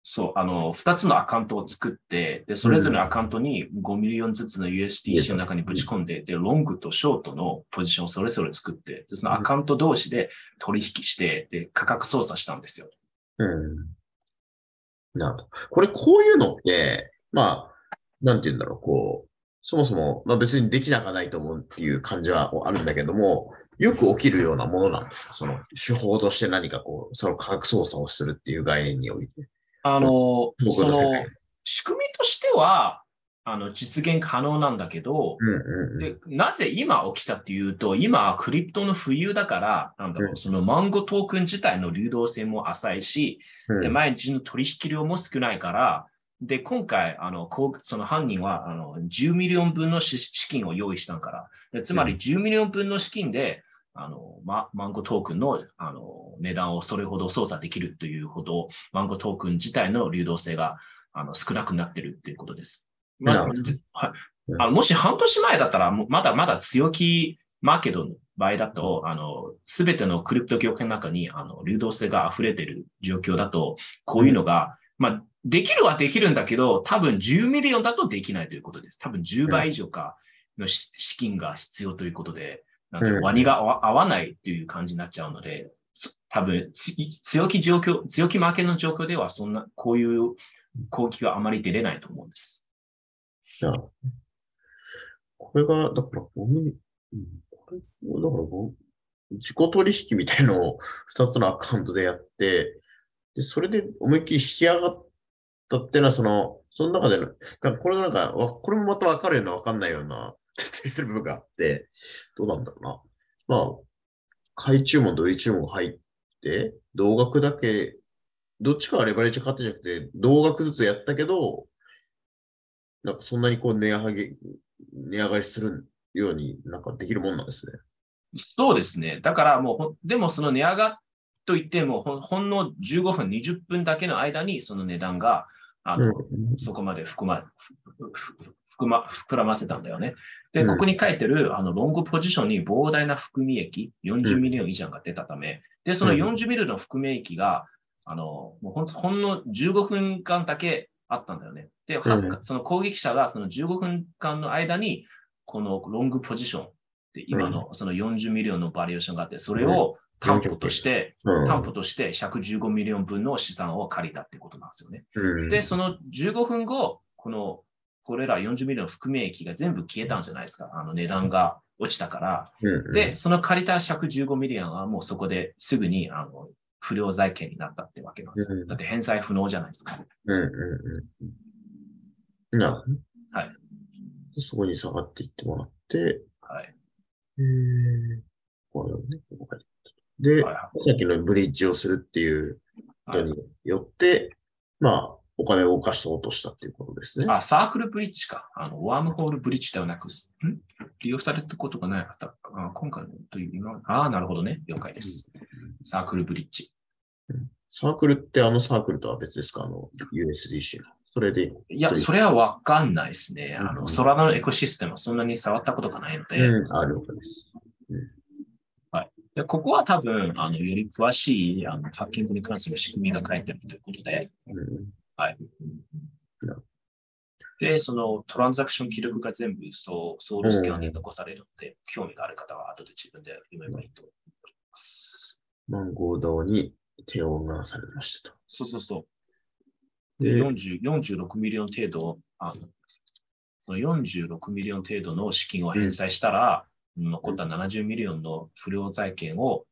そう、あの、2つのアカウントを作って、で、それぞれのアカウントに5ミリオンずつの USDC の中にぶち込んで、で、ロングとショートのポジションをそれぞれ作って、でそのアカウント同士で取引して、で、価格操作したんですよ。うん。なるほど。これ、こういうのって、まあ、なんて言うんだろう、こう、そもそも、まあ別にできなくはないと思うっていう感じはあるんだけども、よく起きるようなものなんですか？その手法として何かこう、その価格操作をするっていう概念において。あの、その僕の仕組みとしては、あの、実現可能なんだけど。で、なぜ今起きたっていうと、今はクリプトの冬だから、なんだろう、うんそのマンゴートークン自体の流動性も浅いし、うんで、毎日の取引量も少ないから、で、今回、あの、その犯人は、あの、10ミリオン分の資資金を用意したから、でつまりうん。10ミリオン分の資金で、あの、ま、マンゴートークンの、あの、値段をそれほど操作できるというほど、マンゴートークン自体の流動性が、あの、少なくなってるっていうことです。まあはい。うん。あのもし半年前だったら、まだまだ強気マーケット場合だと、あの、すべてのクリプト業界の中に、あの、流動性が溢れている状況だと、こういうのが、まあ、できるはできるんだけど、多分10ミリオンだとできないということです。多分10倍以上かのし資金が必要ということで、なん割が合わ合わないという感じになっちゃうので、そ多分つ強気状況、強気マーケットの状況では、そんな、こういう攻撃はあまり出れないと思うんです。じゃあ、これが、だから5ミリ、うん、これ、だからご自己取引みたいのを2つのアカウントでやって、で、それで思いっきり引き上がったっていうのは、その、その中での、これがなんか、これもまた分かるような分かんないような、徹底する部分があって、どうなんだろうな。まあ、買い注文と売り注文が入って、同額だけ、どっちかはレバレッジ買ってじゃなくて、同額ずつやったけど、なんかそんなにこう値上げ、値上がりするようになんかできるもんなんですね。そうですね。だからもう、でもその値上がっといってもほん、ほんの15分、20分だけの間にその値段が、あの、そこまで含ま、膨ま、膨らませたんだよね。で、うん。ここに書いてる、あの、ロングポジションに膨大な含み益、40 million 以上が出たため、で、そのうん。40 million の含み益が、あの、もうほんとほんの15分間だけあったんだよね。で、その攻撃者がその15分間の間に、このロングポジションで今のその40 million の valuation があって、それを担保として、うん。担保として115 million 分の資産を借りたってことなんですよね。うんで、その15分後、この、これら40 million 含み益が全部消えたんじゃないですか。あの値段が落ちたから。うんで、その借りた115ミリオンはもうそこですぐにあの不良債権になったってわけなんですよ。うんだって返済不能じゃないですか。うんうんうん。なるほどね。はいで。そこに下がっていってもらって、はい。えー、これをね、ここ書いてあったで、はいはさっきのブリッジをするっていうことによって、まあ、お金を動かして落としたっていうことですね。あ、サークルブリッジか。あの、ワームホールブリッジではなく、ん？利用されたことがない方。あ今回のという今、ああ、なるほどね。了解です。サークルブリッジ。サークルってあのサークルとは別ですか？あの、USDC の。それで。いや、それはわかんないですね。あの、うんソラナのエコシステムはそんなに触ったことがないので、うん、あ、了解です。でここは多分、あの、より詳しい、あの、ハッキングに関する仕組みが書いてあるということで、うんはい。で、そのトランザクション記録が全部ソウソウルスキャンに残されるので、興味がある方は後で自分で読めばいいと思います。マンゴー DAO に提案がされましたと。そうそうそう。で、で、40 46 million 程度、あのその46 million 程度の資金を返済したら、残った70 million の不良債権を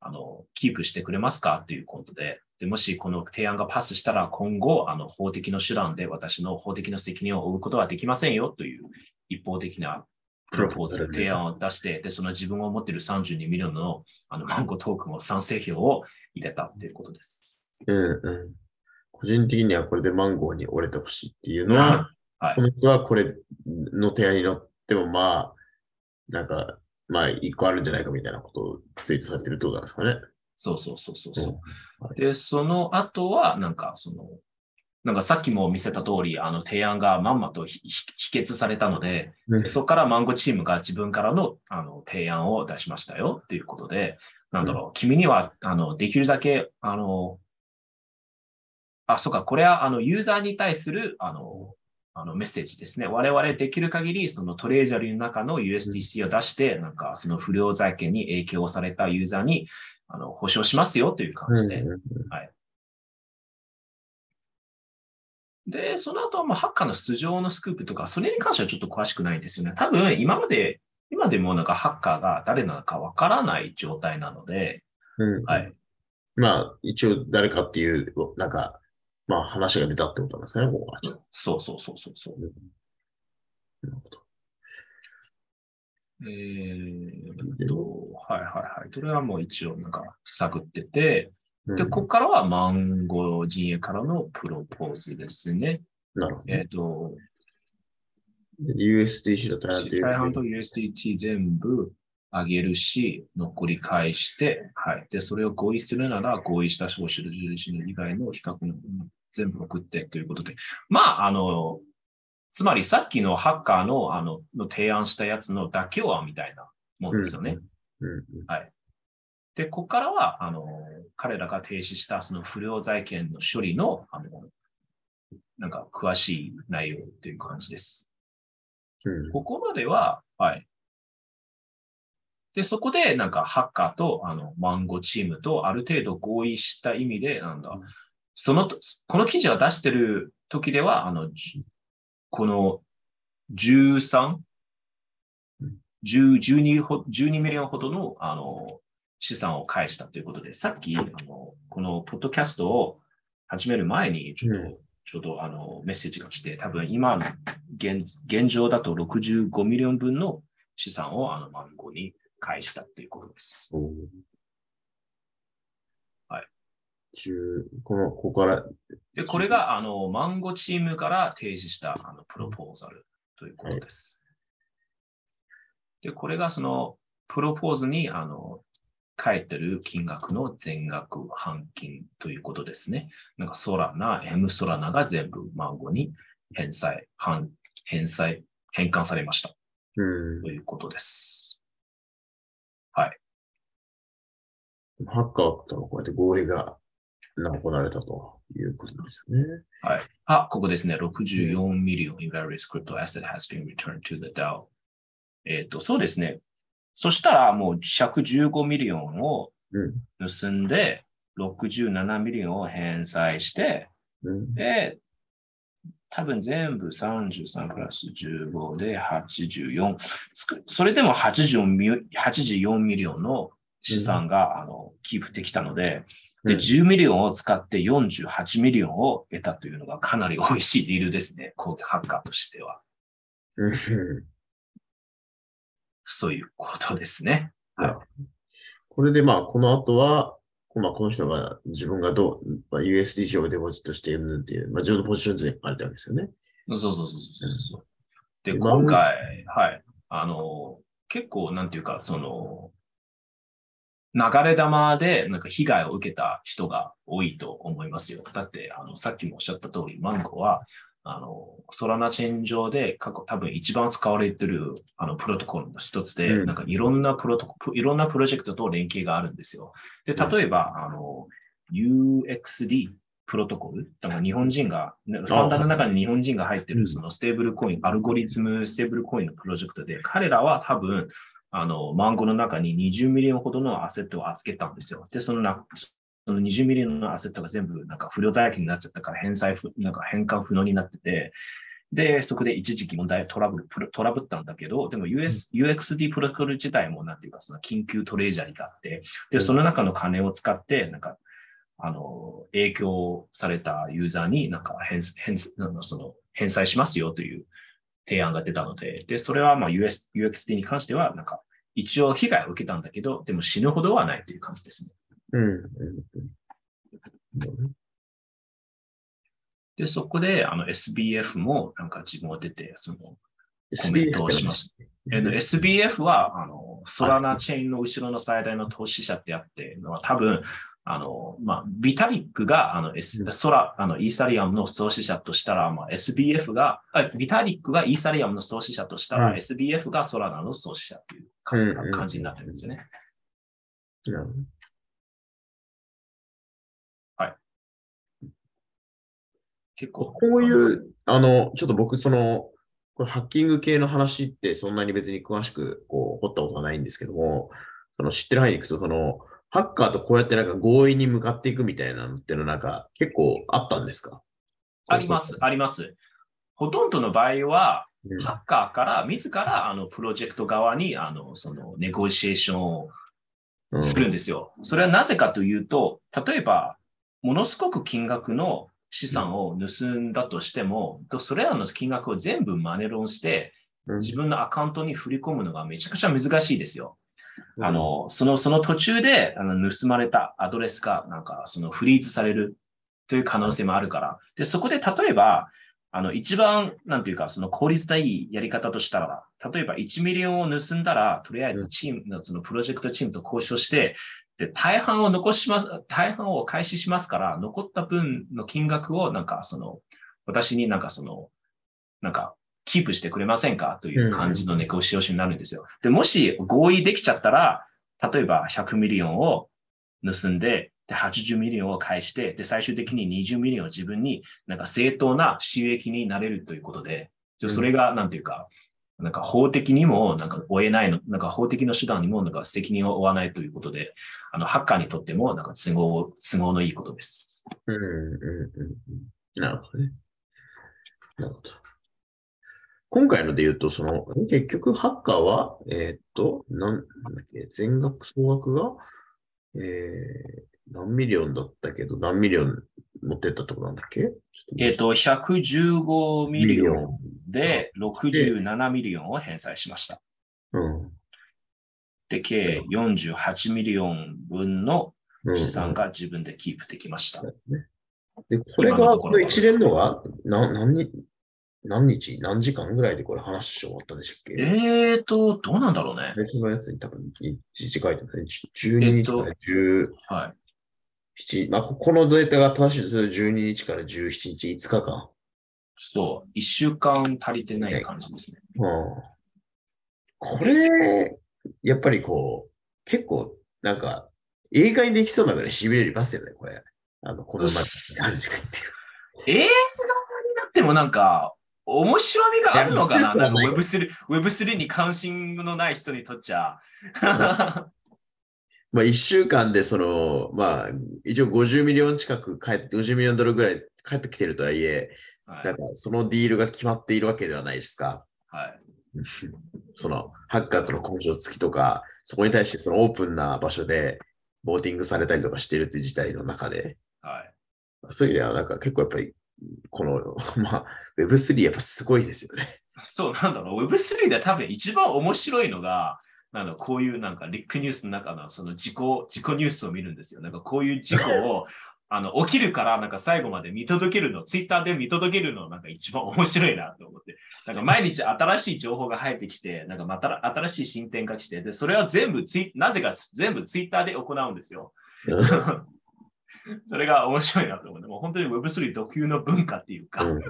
あのキープしてくれますか？ということでで、もしこの提案がパスしたら、今後、あの法的な手段で私の法的な責任を負うことはできませんよという一方的なプロポーズ、提案を出して、で、その自分を持っている32 million のあのマンゴートークンを賛成票を入れたということです。うんうん。個人的にはこれでマンゴーに折れてほしいっていうのは、[LAUGHS] はいこの人はこれの提案に乗っても、まあ、なんか、まあ、一個あるんじゃないかみたいなことをツイートされてるってことなんですかね。そうそうそうそうそう。はいで、その後は、なんか、その、なんかさっきも見せた通り、あの提案がまんまと否決されたので、ねそこからマンゴーチームが自分からのあの提案を出しましたよっていうことで、なんだろう、君にはあのできるだけ、あの、あ、そうか、これはあのユーザーに対するあのあのメッセージですね。我々できる限り、そのトレージャリーの中の USDC を出して、なんかその不良債権に影響されたユーザーにあの保証しますよという感じで、うんうんで、その後はまあハッカーの素性のスクープとか、それに関してはちょっと詳しくないんですよね。多分、今まで、今でもなんかハッカーが誰なのかわからない状態なので、うんうんはい。まあ、一応誰かっていう、なんか、まあ話が出たってことなんですかね、ここは。そうそうそうそうそう。なるほどえーっと、はいはいはい。それはもう一応なんか探ってて、で、うんここからはマンゴー陣営からのプロポーズですね。なるほど。えーっと、で USDC だったら大半と USDT 全部上げるし、残り返して、はい。で、それを合意するなら、合意した招集印の以外の比較の全部送ってということで。まあ、あの、つまりさっきのハッカーのあのの提案したやつの妥協案みたいなもんですよね。うんで、ここからは、あの、彼らが停止したその不良財権の処理の、あの、なんか詳しい内容っていう感じです。うんここまでは、はい。で、そこで、なんか、ハッカーと、あの、マンゴチームと、ある程度合意した意味で、なんだうん、そのと、この記事を出してる時では、あの、じこの13、うん10 12ほ、12 million ほどの、あの、資産を返したということで、さっき、あの、このポッドキャストを始める前に、ちょっと、うん。ちょうどあのメッセージが来て、多分今の現現状だと65 million 分の資産をあのマンゴーに返したということです。おーはい。十この、ここから、で、これがあのマンゴーチームから提示したあのプロポーザルということです。で、これがそのプロポーズにあの書いてる金額の全額半金ということですね。なんかソラナ、M ソラナが全部マンゴーに返済、半返済、返還されましたうんと。いうことです。ハッカーとの？こうやって合意が行われたということですよね。はい。あ、ここですね。64 million in various crypto asset has been returned to the DAO。えっ、と、そうですね。そしたらもう115 million をうん。盗んで、67 million を返済して、うん。で、多分全部33プラス15で84。つくそれでも84ミ84 million の資産が、あのキープできたので、で、うん10 million を使って48 million を得たというのがかなり美味しいディールですね。攻撃ハッカーとしては。うんそういうことですね。これでまあ、この後は、まあ、この人が自分がどう、まあ、USDC をデポジットしているっていう、まあ、自分のポジション図にあるわけですよね。そうそうそうそうそう。で、まあ今回、はい。あの、結構、なんていうか、その、流れ弾で、なんか被害を受けた人が多いと思いますよ。だって、あの、さっきもおっしゃった通り、マンゴは、あの、ソラナチェーン上で過去多分一番使われてるあのプロトコルの一つで、うんなんかいろんなプロトコ、いろんなプロジェクトと連携があるんですよ。で、例えば、あの、UXD プロトコル、だから日本人が、ねファウンダーの中に日本人が入ってうんるそのステーブルコイン、アルゴリズムステーブルコインのプロジェクトで、彼らは多分、あの、マンゴの中に20 million ほどのアセットを預けたんですよ。で、そのな、その20 million のアセットが全部なんか不良債権になっちゃったから返済不、なんか返還不能になってて、で、そこで一時期問題、トラブル、トラブったんだけど、でも US、UXD プロトコル自体もなんていうか、その緊急 treasury があって、で、その中の金を使って、なんか、あの、影響されたユーザーになんか返、返、その、返済しますよという提案が出たので、で、それはまあ US、UXD に関しては、なんか、一応被害を受けたんだけど、でも死ぬほどはないという感じですね。うん。で、そこで、あの、SBF もなんか自分を出て、その、コメントをします。えっと SBF は、あの、ソラナチェーンの後ろの最大の投資者ってあって、のは多分、あの、まあ、ビタリックが、あの、S うん。ソラ、あの、イーサリアムの創始者としたら、まあ、SBF が、あビタリックがイーサリアムの創始者としたら、うん。SBF がソラナの創始者という感じになってるんですね。なるほど結構。こういう、あの、ちょっと僕、その、これハッキング系の話ってそんなに別に詳しく、こう、掘ったことがないんですけども、その知ってる範囲に行くと、その、ハッカーとこうやってなんか合意に向かっていくみたいなのっていうのなんか結構あったんですか？あります、あります。ほとんどの場合は、うんハッカーから自らあのプロジェクト側にあのそのネゴシエーションをうんするんですよ。それはなぜかというと、例えば、ものすごく金額の資産を盗んだとしても、とそれらの金額を全部マネロンして、うん自分のアカウントに振り込むのがめちゃくちゃ難しいですよ。あ、の、その、その途中で、あの、盗まれたアドレスが、なんか、その、フリーズされるという可能性もあるから。で、そこで、例えば、あの、一番、なんていうか、その効率がいいやり方としたら、例えば1 million を盗んだら、とりあえずチームの、そのプロジェクトチームと交渉して、で、大半を残します、大半を返しますから、残った分の金額を、なんか、その、私になんかその、なんか、キープしてくれませんか？という感じのネゴシエーシになるんですよ。で、もし合意できちゃったら、例えば100 million を盗んで、で、80 million を返して、で、最終的に20 million を自分になんか正当な収益になれるということで、うんそれが、なんていうか、なんか法的にも、なんか負えないの、なんか法的な手段にも、なんか責任を負わないということで、あの、ハッカーにとっても、なんか都合、都合のいいことです。うんうんうんうん。なるほどね。なるほど。今回ので言うと、その、結局ハッカーは、えーっと、なんなんだっけ、全額総額が、えー、何 million だったけど、何 million 持ってったとこなんだっけ？えっ、と、115 million ン。で67 million を返済しました。うん。で、計48 million 分のうん資産が自分でキープできました。で、これが、今のところはこれ一連のが、な何日、何日、何時間ぐらいでこれ話して終わったんでしたっけ？えーと、どうなんだろうね。で、そのやつに多分、一時書いてますね。12日から10、はい。7、まあ、ここのデータが正しいとすると12日から17日、5日間。そう、1週間足りてない感じですね。うん。これ、やっぱりこう、結構、なんか、映画にできそうなぐらい痺れますよね、これ。あの、このま感じがっていう。映画になってもなんか、面白みがあるのかな？なんか強く Web3, Web3 に関心のない人にとっちゃ。[LAUGHS] まあ、1週間で、その、まあ、一応50 million 近く帰って、50 million ドルぐらい帰ってきてるとはいえ、はいなんか、そのディールが決まっているわけではないですか。はい。[LAUGHS] その、ハッカーとの交渉付きとか、そこに対してそのオープンな場所で、ボーティングされたりとかしてるっていう事態の中で、はい。そういう意味では、なんか結構やっぱり、この、[LAUGHS] まあ、Web3 やっぱすごいですよね。[LAUGHS] そう、なんだろう、Web3 で多分一番面白いのが、なんだこういうなんかリックニュースの中のその事故、事故ニュースを見るんですよ。なんかこういう事故を [LAUGHS] あの起きるからなんか最後まで見届けるの、ツイッターで見届けるのなんか一番面白いなと思って。なんか毎日新しい情報が入ってきて、なんかまた新しい進展が来て、で、それは全部ツイ、なぜか全部ツイッターで行うんですよ。[LAUGHS] それが面白いなと思って、もう本当に Web3 特有の文化っていうか、うん。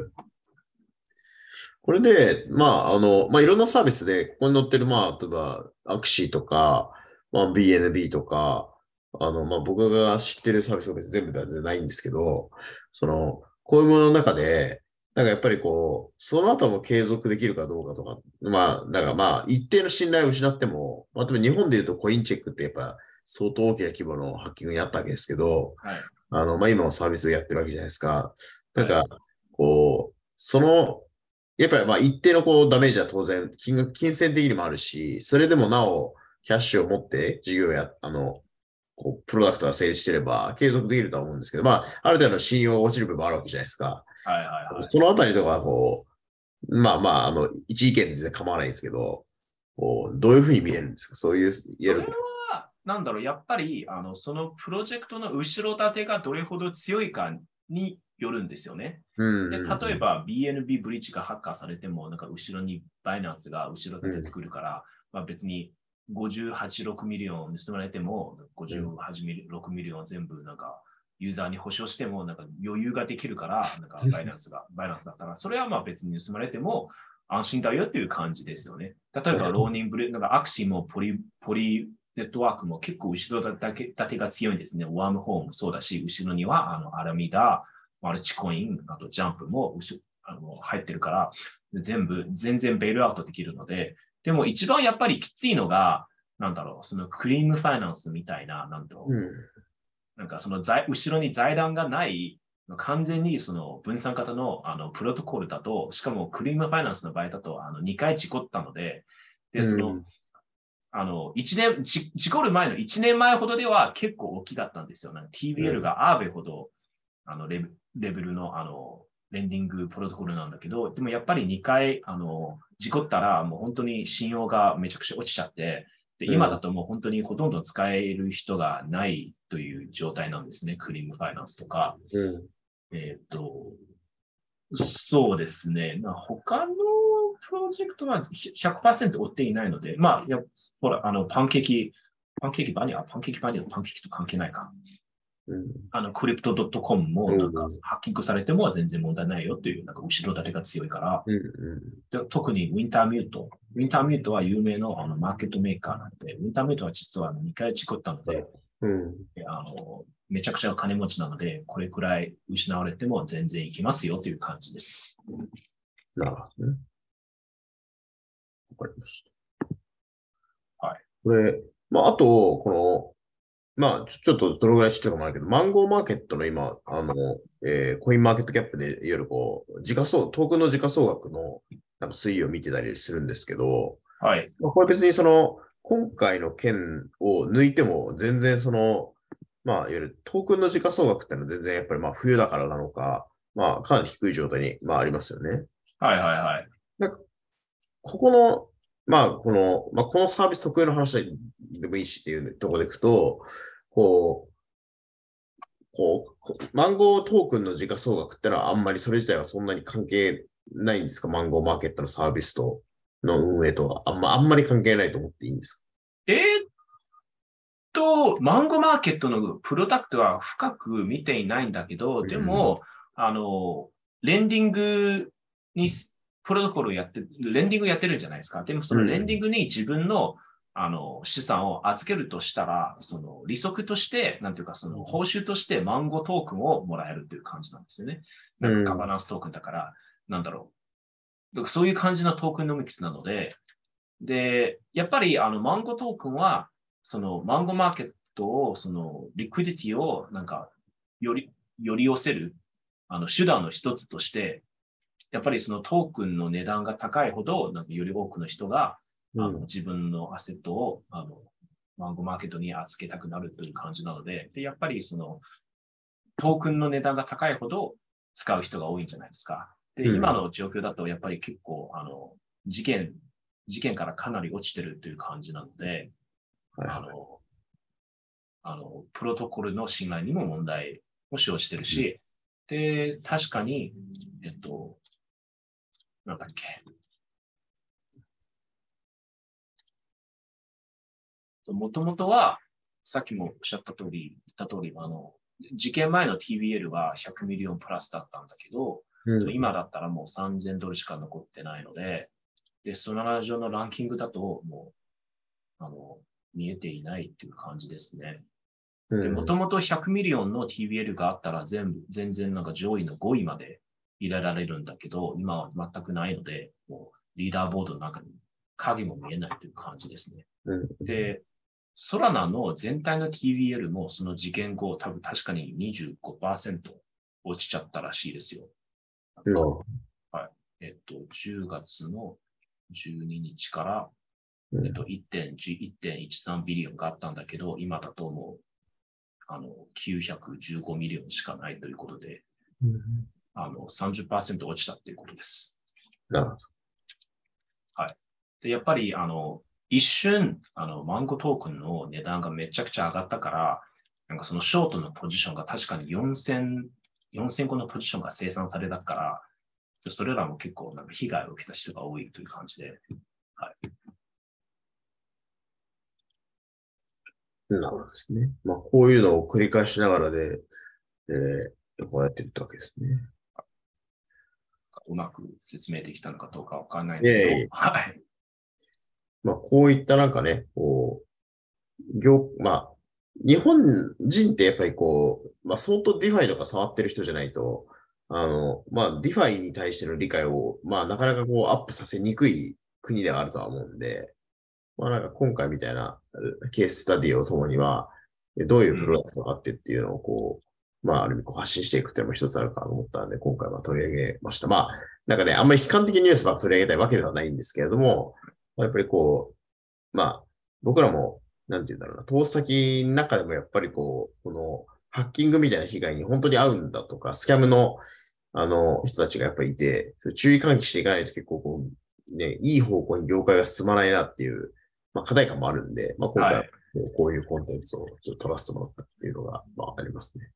これで、まあ、あの、まあ、いろんなサービスで、ここに載ってる、まあ、例えば、アクシーとか、まあ、BNB とか、あの、まあ、僕が知ってるサービスは別に全部ではないんですけど、その、こういうものの中で、なんかやっぱりこう、その後も継続できるかどうかとか、まあ、だからまあ、一定の信頼を失っても、まあ、例えば日本で言うとコインチェックってやっぱ相当大きな規模のハッキングにあったわけですけど、はい。あの、まあ、今もサービスをやってるわけじゃないですか。なんか、こう、その、やっぱりまあ一定のこうダメージは当然、金額、金銭的にもあるし、それでもなお、キャッシュを持って事業や、あの、こう、プロダクトが成立してれば継続できるとは思うんですけど、まあ、ある程度の信用が落ちる部分もあるわけじゃないですか。はいはいはい。そのあたりとか、こう、まあまあ、あの、一意見で全然構わないんですけど、こう、どういうふうに見えるんですか？そういう、言えるは、なんだろう、やっぱり、あの、そのプロジェクトの後ろ盾がどれほど強いかによるんですよね。うんで、例え、ば BNB ブリッジがハックされても、なんか後ろに Binance が後ろ盾作るから、まあ別に58、6 million 盗まれても、58ミリ、6 million 全部なんかユーザーに保証しても、なんか余裕ができるから、なんか Binance が、[LAUGHS] Binance だったら、それはまあ別に盗まれても安心だよっていう感じですよね。例えば、ローニングブレ、なんかアクシーもポリ、ポリネットワークも結構後ろ盾が強いんですね。ワームホームもそうだし、後ろにはあのアラミダ、マルチコイン、あとジャンプもあの入ってるから、全部、全然ベイルアウトできるので、でも一番やっぱりきついのが、なんだろう、そのクリームファイナンスみたいな、なんだろう、うん。なんかその財後ろに財団がない、完全にその分散型のあのプロトコルだと、しかもクリームファイナンスの場合だとあの2回事故ったので、で、その、うんあの、一年、じ事故る前の1年前ほどでは結構大きかったんですよ。なんか TVL がアーベほど、あのレベレベルのあのレンディングプロトコルなんだけど、でもやっぱり2回あの事故ったらもう本当に信用がめちゃくちゃ落ちちゃって、でうん今だともう本当にほとんど使える人がないという状態なんですね。クリームファイナンスとか。うん。えっ、と、そうですね。まあ、他のプロジェクトは100%追っていないので、まあ、やほら、あの、パンケーキ、パンケーキバニラ、パンケーキバニラ、パンケーキと関係ないか。うん。あの、クリプト .com もなんかうんハッキングされても全然問題ないよっていう、なんか後ろ盾が強いから、うん。うん。で特にウィンターミュート。ウィンターミュートは有名のあのマーケットメーカーなので、ウィンターミュートは実は2回作ったので、うん。あのめちゃくちゃ金持ちなので、これくらい失われても全然いきますよという感じです。なるほどね。わかりました。はい。これ、まあ、あと、この、まあ、ちょっとどのぐらい知ってるかもあるけど、マンゴーマーケットの今、あの、えーコインマーケットキャップで、いわゆるこう、時価総、トークンの時価総額の、なんか推移を見てたりするんですけど、はい。まあ、これ別にその、今回の件を抜いても、全然その、まあ、いわゆるトークンの時価総額ってのは全然やっぱりまあ冬だからなのか、まあかなり低い状態に、まあ、ありますよね。はいはいはい。ここの、まあ、この、まあ、このサービス特有の話でもいいしっていうところでいくと、こう、こう、こマンゴートークンの時価総額ってのはあんまりそれ自体はそんなに関係ないんですか？マンゴーマーケットのサービスとの運営とは。あんま、あんまり関係ないと思っていいんですか？えーっと、マンゴーマーケットのプロダクトは深く見ていないんだけど、でも、あの、レンディングにプロトコルをやって、レンディングやってるんじゃないですか。でもそのうんレンディングに自分の、あの資産を預けるとしたら、その利息として、なんていうか、その報酬としてマンゴートークンをもらえるっていう感じなんですよね。なんかガバナンストークンだから、なんだろう。だからそういう感じのトークンのミックスなので、で、やっぱりあのマンゴートークンは、そのマンゴーマーケットを、そのリクイディティをなんかより、より寄せるあの手段の一つとして、やっぱりそのトークンの値段が高いほど、なんかより多くの人が、あの自分のアセットをあのマンゴーマーケットに預けたくなるという感じなので、でやっぱりそのトークンの値段が高いほど使う人が多いんじゃないですか。で、うん。今の状況だとやっぱり結構、あの、事件、事件からかなり落ちてるという感じなので、はいあの、あの、プロトコルの信頼にも問題を生じてるし、で、確かに、えっと、なんだっけ。もともとは、さっきもおっしゃった通り、言った通り、あの、事件前の TBL は100ミリオンプラスだったんだけど、うん今だったらもう3000ドルしか残ってないので、で、ソナラ上のランキングだと、もう、あの、見えていないっていう感じですね。もともと100ミリオンの TBL があったら全部、全然なんか上位の5位まで入れられるんだけど、今は全くないので、もうリーダーボードの中に影も見えないという感じですね。うん。で、 Solana の全体の TVL もその事件後、多分確かに25%落ちちゃったらしいですよ。うん。えっと、10月の12日から、うん。えっと、1.1 1.13 billion があったんだけど、今だともう、あの、915 million しかないということで、あの、30%落ちたっていうことです。なるほど。で、やっぱり、あの、一瞬、あの、マンゴートークンの値段がめちゃくちゃ上がったから、なんかそのショートのポジションが確かに4000、4000個のポジションが生産されたから、でそれらも結構なんか被害を受けた人が多いという感じで、なるほどですね。まあ、こういうのを繰り返しながらで、えー、こうやってるってわけですね。うまく説明できたのかどうかわかんないんだけど、はい。まあ、こういったなんかね、こう、業、まあ、日本人ってやっぱりこう、まあ、相当 DeFi とか触ってる人じゃないと、あの、まあ、 DeFi に対しての理解を、まあ、なかなかこう、アップさせにくい国ではあるとは思うんで、まあ、なんか今回みたいなえケーススタディをもとには、えどういうプロダクトがあってっていうのをこう、まあ、ある意味こう発信していくっていうのも一つあるかなと思ったんで、今回は取り上げました。まあ、なんかね、あんまり悲観的ニュースばっか取り上げたいわけではないんですけれども、まあやっぱりこう、まあ、僕らも、なんて言うんだろうな、投資先の中でもやっぱりこう、この、ハッキングみたいな被害に本当に遭うんだとか、スキャムの、あの、人たちがやっぱりいて、注意喚起していかないと結構こう、ね、いい方向に業界が進まないなっていう、まあ課題感もあるんで、まあ今回こういうコンテンツをちょっと取らせてもらったっていうのが、まあありますね。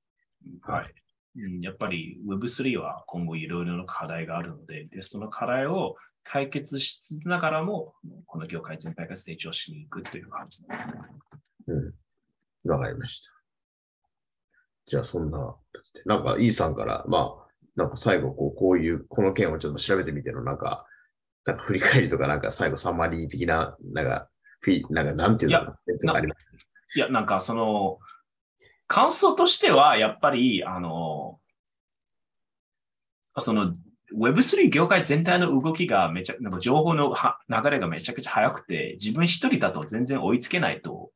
はい。うんやっぱり Web3 は今後いろいろな課題があるので、で、その課題を解決しつつながらも、この業界全体が成長しに行くという感じですね。うん。わかりました。じゃあそんななんか、イーさんから、まあ、なんか最後、こう、こういう、この件をちょっと調べてみての、なんか、なんか振り返りとか、なんか最後サマリー的な、なんか、フィなんか、なんていうのかな、なんかあります？いや、なんかその、感想としては、やっぱり、あの、その、Web3 業界全体の動きがめちゃ、なんか情報のは流れがめちゃくちゃ速くて、自分一人だと全然追いつけないと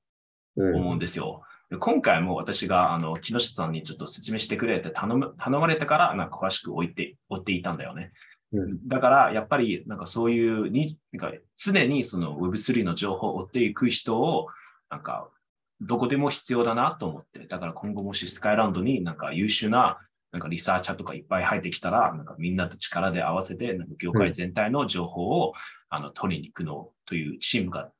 うん思うんですよ。で今回も私が、あの、木下さんにちょっと説明してくれって頼む、頼まれたから、なんか詳しく追って、追っていたんだよね。うんだから、やっぱり、なんかそういうに、なんか常にその Web3 の情報を追っていく人を、なんか、どこでも必要だなと思って、だから今後もしスカイランドになんか優秀な、なんかリサーチャーとかいっぱい入ってきたら、なんかみんなと力で合わせて、なんか業界全体の情報を、あの取りに行くのというチームが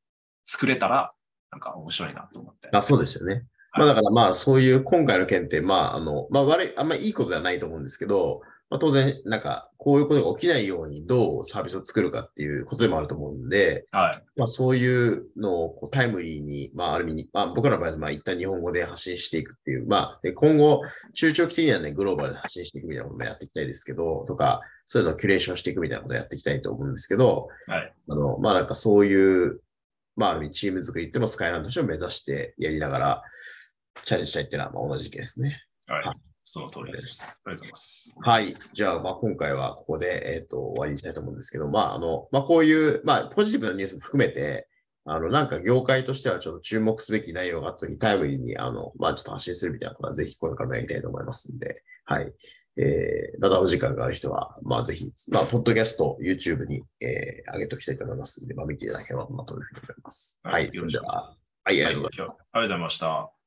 作れたら、なんか面白いなと思って。あそうですよね。まあだからまあそういう今回の件って、まああの、まあ悪い、あんまりいいことではないと思うんですけど、まあ当然なんかこういうことが起きないようにどうサービスを作るかっていうことでもあると思うんで、はい。まあそういうのをこうタイムリーに、まあある意味に、まあ僕らの場合はまあ一旦日本語で発信していくっていう、まあで今後中長期的にはね、グローバルで発信していくみたいなこともやっていきたいですけど、とか、そういうのをキュレーションしていくみたいなことをやっていきたいと思うんですけど、はい。あの、まあなんかそういう、まあある意味チーム作りってもスカイランドとしても目指してやりながらチャレンジしたいっていうのはまあ同じ意見ですね。はいはい。その通りです。ありがとうございます。はい。じゃあ、まあ今回はここで、えっ、と、終わりにしたいと思うんですけど、まああの、まあこういう、まあポジティブなニュースも含めて、あの、なんか業界としてはちょっと注目すべき内容があったときにタイムリーに、あの、まあちょっと発信するみたいなことはぜひこれからもやりたいと思いますんで、はい。えー、またお時間がある人は、まあぜひ、まあ、ポッドキャスト、YouTube に、えー、上げておきたいと思いますんで、まあ見ていただければなというふうに思います。はい。それでは、はい、ありがとうございます。はい、今日ありがとうございました。